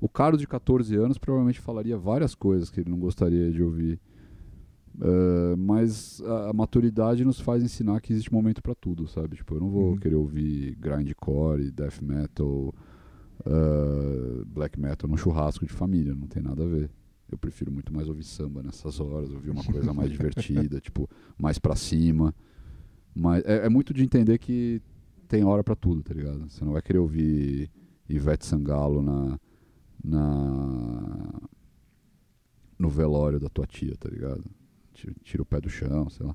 Speaker 4: o Carlos de 14 anos provavelmente falaria várias coisas que ele não gostaria de ouvir. Uh, mas a, a, maturidade nos faz ensinar que existe momento para tudo, sabe? Tipo, eu não vou uhum. querer ouvir grindcore, death metal, uh, black metal no churrasco de família, não tem nada a ver. Eu prefiro muito mais ouvir samba nessas horas, ouvir uma coisa mais divertida, tipo, mais para cima. Mas é, é, muito de entender que tem hora para tudo, tá ligado? Você não vai querer ouvir Ivete Sangalo na, na no velório da tua tia, tá ligado? Tira, tira o pé do chão, sei lá.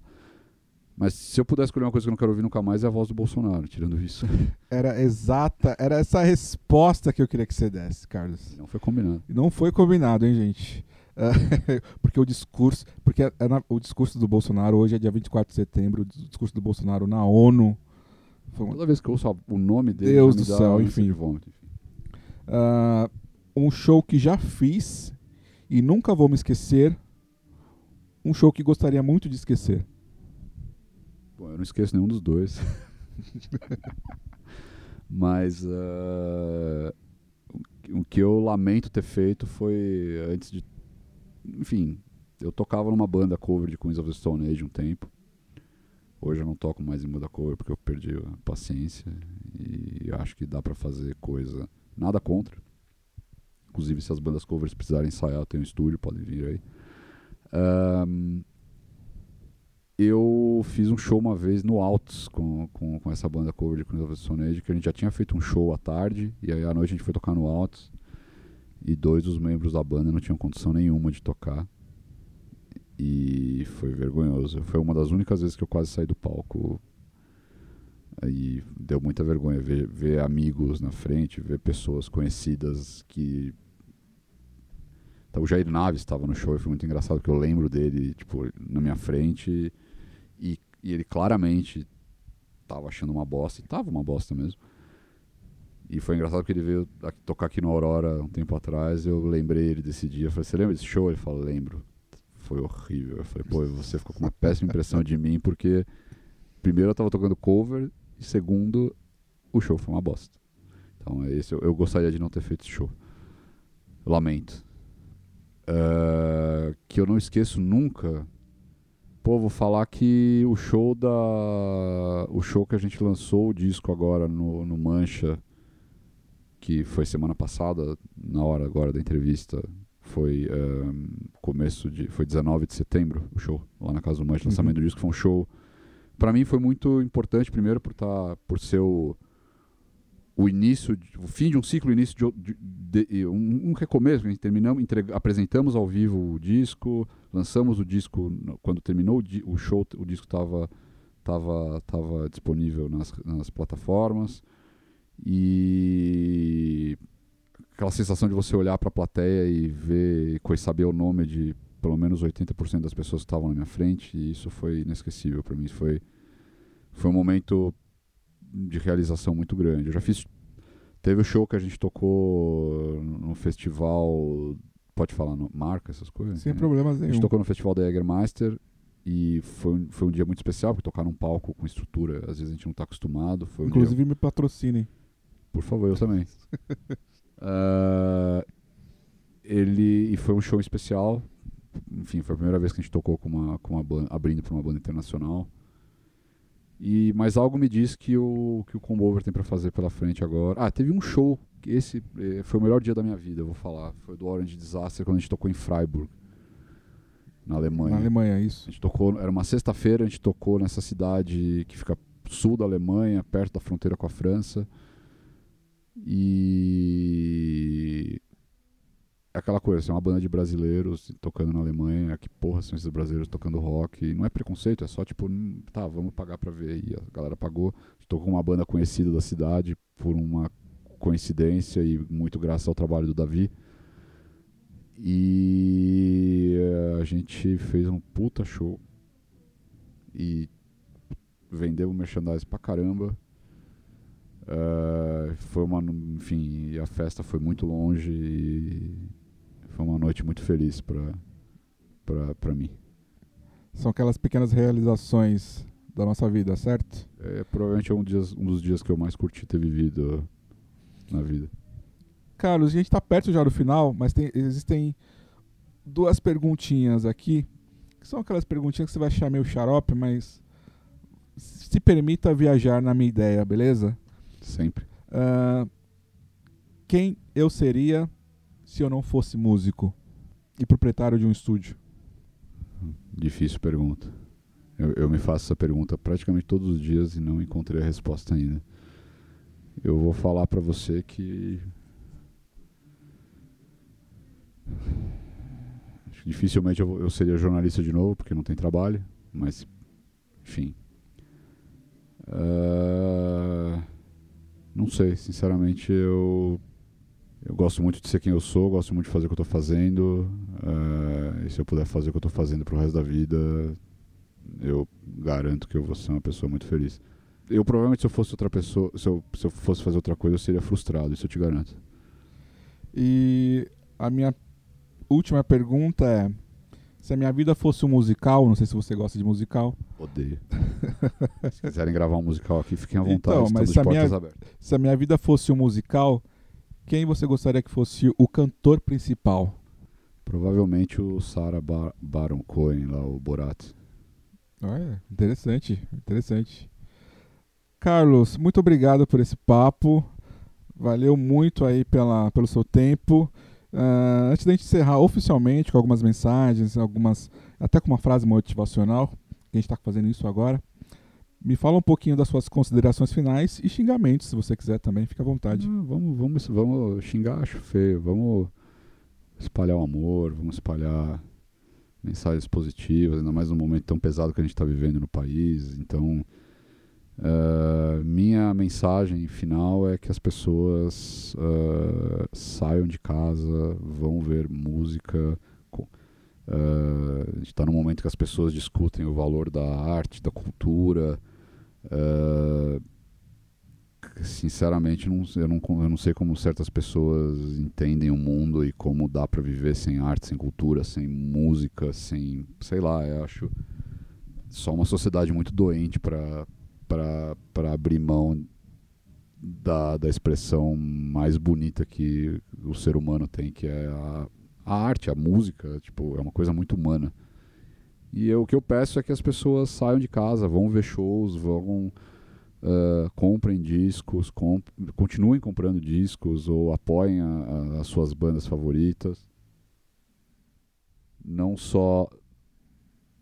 Speaker 4: Mas se eu pudesse escolher uma coisa que eu não quero ouvir nunca mais é a voz do Bolsonaro, tirando isso.
Speaker 3: Era exata, era essa resposta que eu queria que você desse, Carlos.
Speaker 4: Não foi combinado.
Speaker 3: Não foi combinado, hein, gente? porque o discurso, porque é, o discurso do Bolsonaro hoje é dia 24 de setembro, o discurso do Bolsonaro na ONU.
Speaker 4: Uma... Toda vez que eu ouço o nome dele,
Speaker 3: Deus do céu, enfim. Vômito, enfim. Uh, um show que já fiz e nunca vou me esquecer um show que gostaria muito de esquecer?
Speaker 4: Bom, eu não esqueço nenhum dos dois. Mas uh, o que eu lamento ter feito foi antes de. Enfim, eu tocava numa banda cover de Queens of the Stone Age um tempo. Hoje eu não toco mais em banda cover porque eu perdi a paciência. E acho que dá para fazer coisa. Nada contra. Inclusive, se as bandas covers precisarem ensaiar, tenho um estúdio, podem vir aí. Um, eu fiz um show uma vez no Altos com, com, com essa banda cover de Queens of Stone que a gente já tinha feito um show à tarde, e aí à noite a gente foi tocar no Altos, e dois dos membros da banda não tinham condição nenhuma de tocar, e foi vergonhoso. Foi uma das únicas vezes que eu quase saí do palco, e deu muita vergonha ver, ver amigos na frente, ver pessoas conhecidas que então, o Jair Naves estava no show e foi muito engraçado porque eu lembro dele, tipo, na minha frente e, e ele claramente estava achando uma bosta, e tava uma bosta mesmo. E foi engraçado porque ele veio aqui, tocar aqui no Aurora um tempo atrás, eu lembrei ele desse dia, eu falei, você lembra desse show? Ele falou, lembro. Foi horrível. Eu falei, pô, você ficou com uma péssima impressão de mim porque primeiro eu estava tocando cover e segundo o show foi uma bosta. Então é esse, eu, eu gostaria de não ter feito esse show. Lamento. Uh, que eu não esqueço nunca. Pô, vou falar que o show da. O show que a gente lançou o disco agora no, no Mancha, que foi semana passada, na hora agora da entrevista, foi um, começo de. Foi 19 de setembro o show, lá na casa do Mancha, uhum. lançamento do disco. Foi um show. Pra mim foi muito importante, primeiro por, tá, por ser o o início, o fim de um ciclo, o início de, de- de- um, um recomeço. A gente terminamos, apresentamos ao vivo o disco, lançamos o disco quando terminou o, o show, o disco estava tava, tava disponível nas, nas plataformas e aquela sensação de você olhar para a plateia e ver e saber o nome de pelo menos 80% das pessoas que estavam na minha frente e isso foi inesquecível para mim foi foi um momento de realização muito grande eu já fiz teve o show que a gente tocou no festival pode falar no, marca essas coisas
Speaker 3: Sem
Speaker 4: né?
Speaker 3: problemas
Speaker 4: a
Speaker 3: nenhum.
Speaker 4: gente tocou no festival da Jägermeister e foi, um- foi um dia muito especial porque tocar num palco com estrutura às vezes a gente não está acostumado foi um dia
Speaker 3: Inclusive me patrocinem.
Speaker 4: por favor, eu também. Ah, ele e foi um show especial. Enfim, foi a primeira vez que a gente tocou com uma, com uma banda, abrindo para uma banda internacional. E mas algo me diz que o que o Combover tem para fazer pela frente agora. Ah, teve um show. que Esse eh, foi o melhor dia da minha vida, eu vou falar. Foi do Orange Disaster quando a gente tocou em Freiburg, na Alemanha.
Speaker 3: Na Alemanha, isso.
Speaker 4: A gente tocou, era uma sexta-feira, a gente tocou nessa cidade que fica sul da Alemanha, perto da fronteira com a França. E é aquela coisa, assim, uma banda de brasileiros tocando na Alemanha, que porra são esses brasileiros tocando rock? Não é preconceito, é só tipo, hum, tá, vamos pagar pra ver. E a galera pagou. Tocou com uma banda conhecida da cidade por uma coincidência e muito graças ao trabalho do Davi. E eh, a gente fez um puta show. E vendeu merchandise pra caramba. Eh, foi uma, enfim, a festa foi muito longe e foi uma noite muito feliz pra mim.
Speaker 3: São aquelas pequenas realizações da nossa vida, certo?
Speaker 4: É, provavelmente é um, dias, um dos dias que eu mais curti ter vivido na vida.
Speaker 3: Carlos, a gente tá perto já do final, mas tem- existem duas perguntinhas aqui, que são aquelas perguntinhas que você vai achar meio xarope, mas se permita viajar na minha ideia, beleza?
Speaker 4: Sempre.
Speaker 3: Ah, quem eu seria se eu não fosse músico e proprietário de um estúdio?
Speaker 4: Difícil pergunta. Eu, eu me faço essa pergunta praticamente todos os dias e não encontrei a resposta ainda. Eu vou falar pra você que. Dificilmente eu, eu seria jornalista de novo, porque não tem trabalho, mas. Enfim. Ah, não sei, sinceramente eu. Eu gosto muito de ser quem eu sou, gosto muito de fazer o que eu tô fazendo. ah, e se eu puder fazer o que eu tô fazendo pro resto da vida, eu garanto que eu vou ser uma pessoa muito feliz. Eu provavelmente se eu fosse outra pessoa, se eu, se eu fosse fazer outra coisa, eu seria frustrado, isso eu te garanto.
Speaker 3: E a minha última pergunta é: se a minha vida fosse um musical, não sei se você gosta de musical,
Speaker 4: Odeio. se quiserem gravar um musical aqui, fiquem à vontade,
Speaker 3: Então, mas se a
Speaker 4: portas
Speaker 3: minha-
Speaker 4: abertas.
Speaker 3: se a minha vida fosse um musical, quem você gostaria que fosse o cantor principal?
Speaker 4: Provavelmente o Sarah Bar Baron Cohen lá, o Borat.
Speaker 3: Olha, interessante, interessante. Carlos, muito obrigado por esse papo. Valeu muito aí pela, pelo seu tempo. Ah, antes da gente encerrar oficialmente com algumas mensagens, algumas até com uma frase motivacional, que a gente está fazendo isso agora, me fala um pouquinho das suas considerações finais e xingamentos, se você quiser também, fica à vontade.
Speaker 4: Ah, vamos, vamos, vamos xingar, acho feio. Vamos espalhar o amor, vamos espalhar mensagens positivas, ainda mais num momento tão pesado que a gente está vivendo no país. Então, eh, minha mensagem final é que as pessoas eh, saiam de casa, vão ver música. Co- a gente está num momento que as pessoas discutem o valor da arte, da cultura. eh, sinceramente não, eu, não, eu não sei como certas pessoas entendem o mundo e como dá para viver sem arte, sem cultura, sem música, sem, sei lá, eu acho só uma sociedade muito doente para abrir mão da, da expressão mais bonita que o ser humano tem, que é a, a arte, a música, tipo, é uma coisa muito humana. E eu, o que eu peço é que as pessoas saiam de casa, vão ver shows, vão Uh, comprem discos, comp continuem comprando discos ou apoiem a, a, as suas bandas favoritas. Não só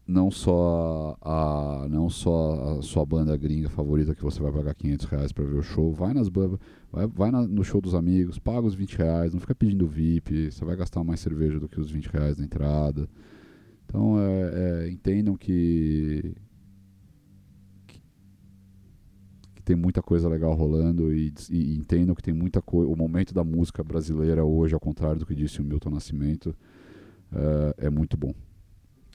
Speaker 4: não só a, não só a sua banda gringa favorita que você vai pagar 500 reais para ver o show, vai nas bandas, vai, vai na, no show dos amigos, paga os 20 reais, não fica pedindo VIP, você vai gastar mais cerveja do que os 20 reais na entrada. Então é, é, entendam que, que, que tem muita coisa legal rolando e, e entendam que tem muita coisa. O momento da música brasileira hoje, ao contrário do que disse o Milton Nascimento, é, é muito bom.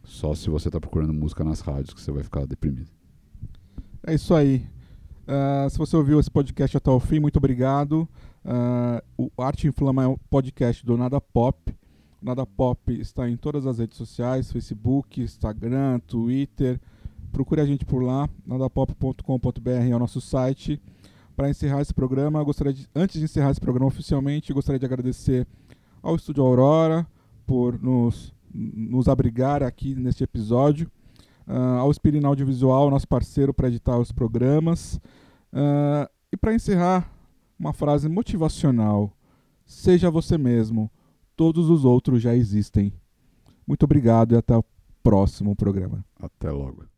Speaker 4: Só se você está procurando música nas rádios que você vai ficar deprimido.
Speaker 3: É isso aí. Uh, se você ouviu esse podcast até o fim, muito obrigado. Uh, o Arte Inflama é um podcast do Nada Pop. O Nada Pop está em todas as redes sociais: Facebook, Instagram, Twitter. Procure a gente por lá. nadapop.com.br é o nosso site. Para encerrar esse programa, gostaria de, antes de encerrar esse programa oficialmente, gostaria de agradecer ao Estúdio Aurora por nos nos abrigar aqui neste episódio. Uh, ao Espirina Audiovisual, nosso parceiro para editar os programas. Uh, e para encerrar, uma frase motivacional: Seja você mesmo, todos os outros já existem. Muito obrigado e até o próximo programa.
Speaker 4: Até logo.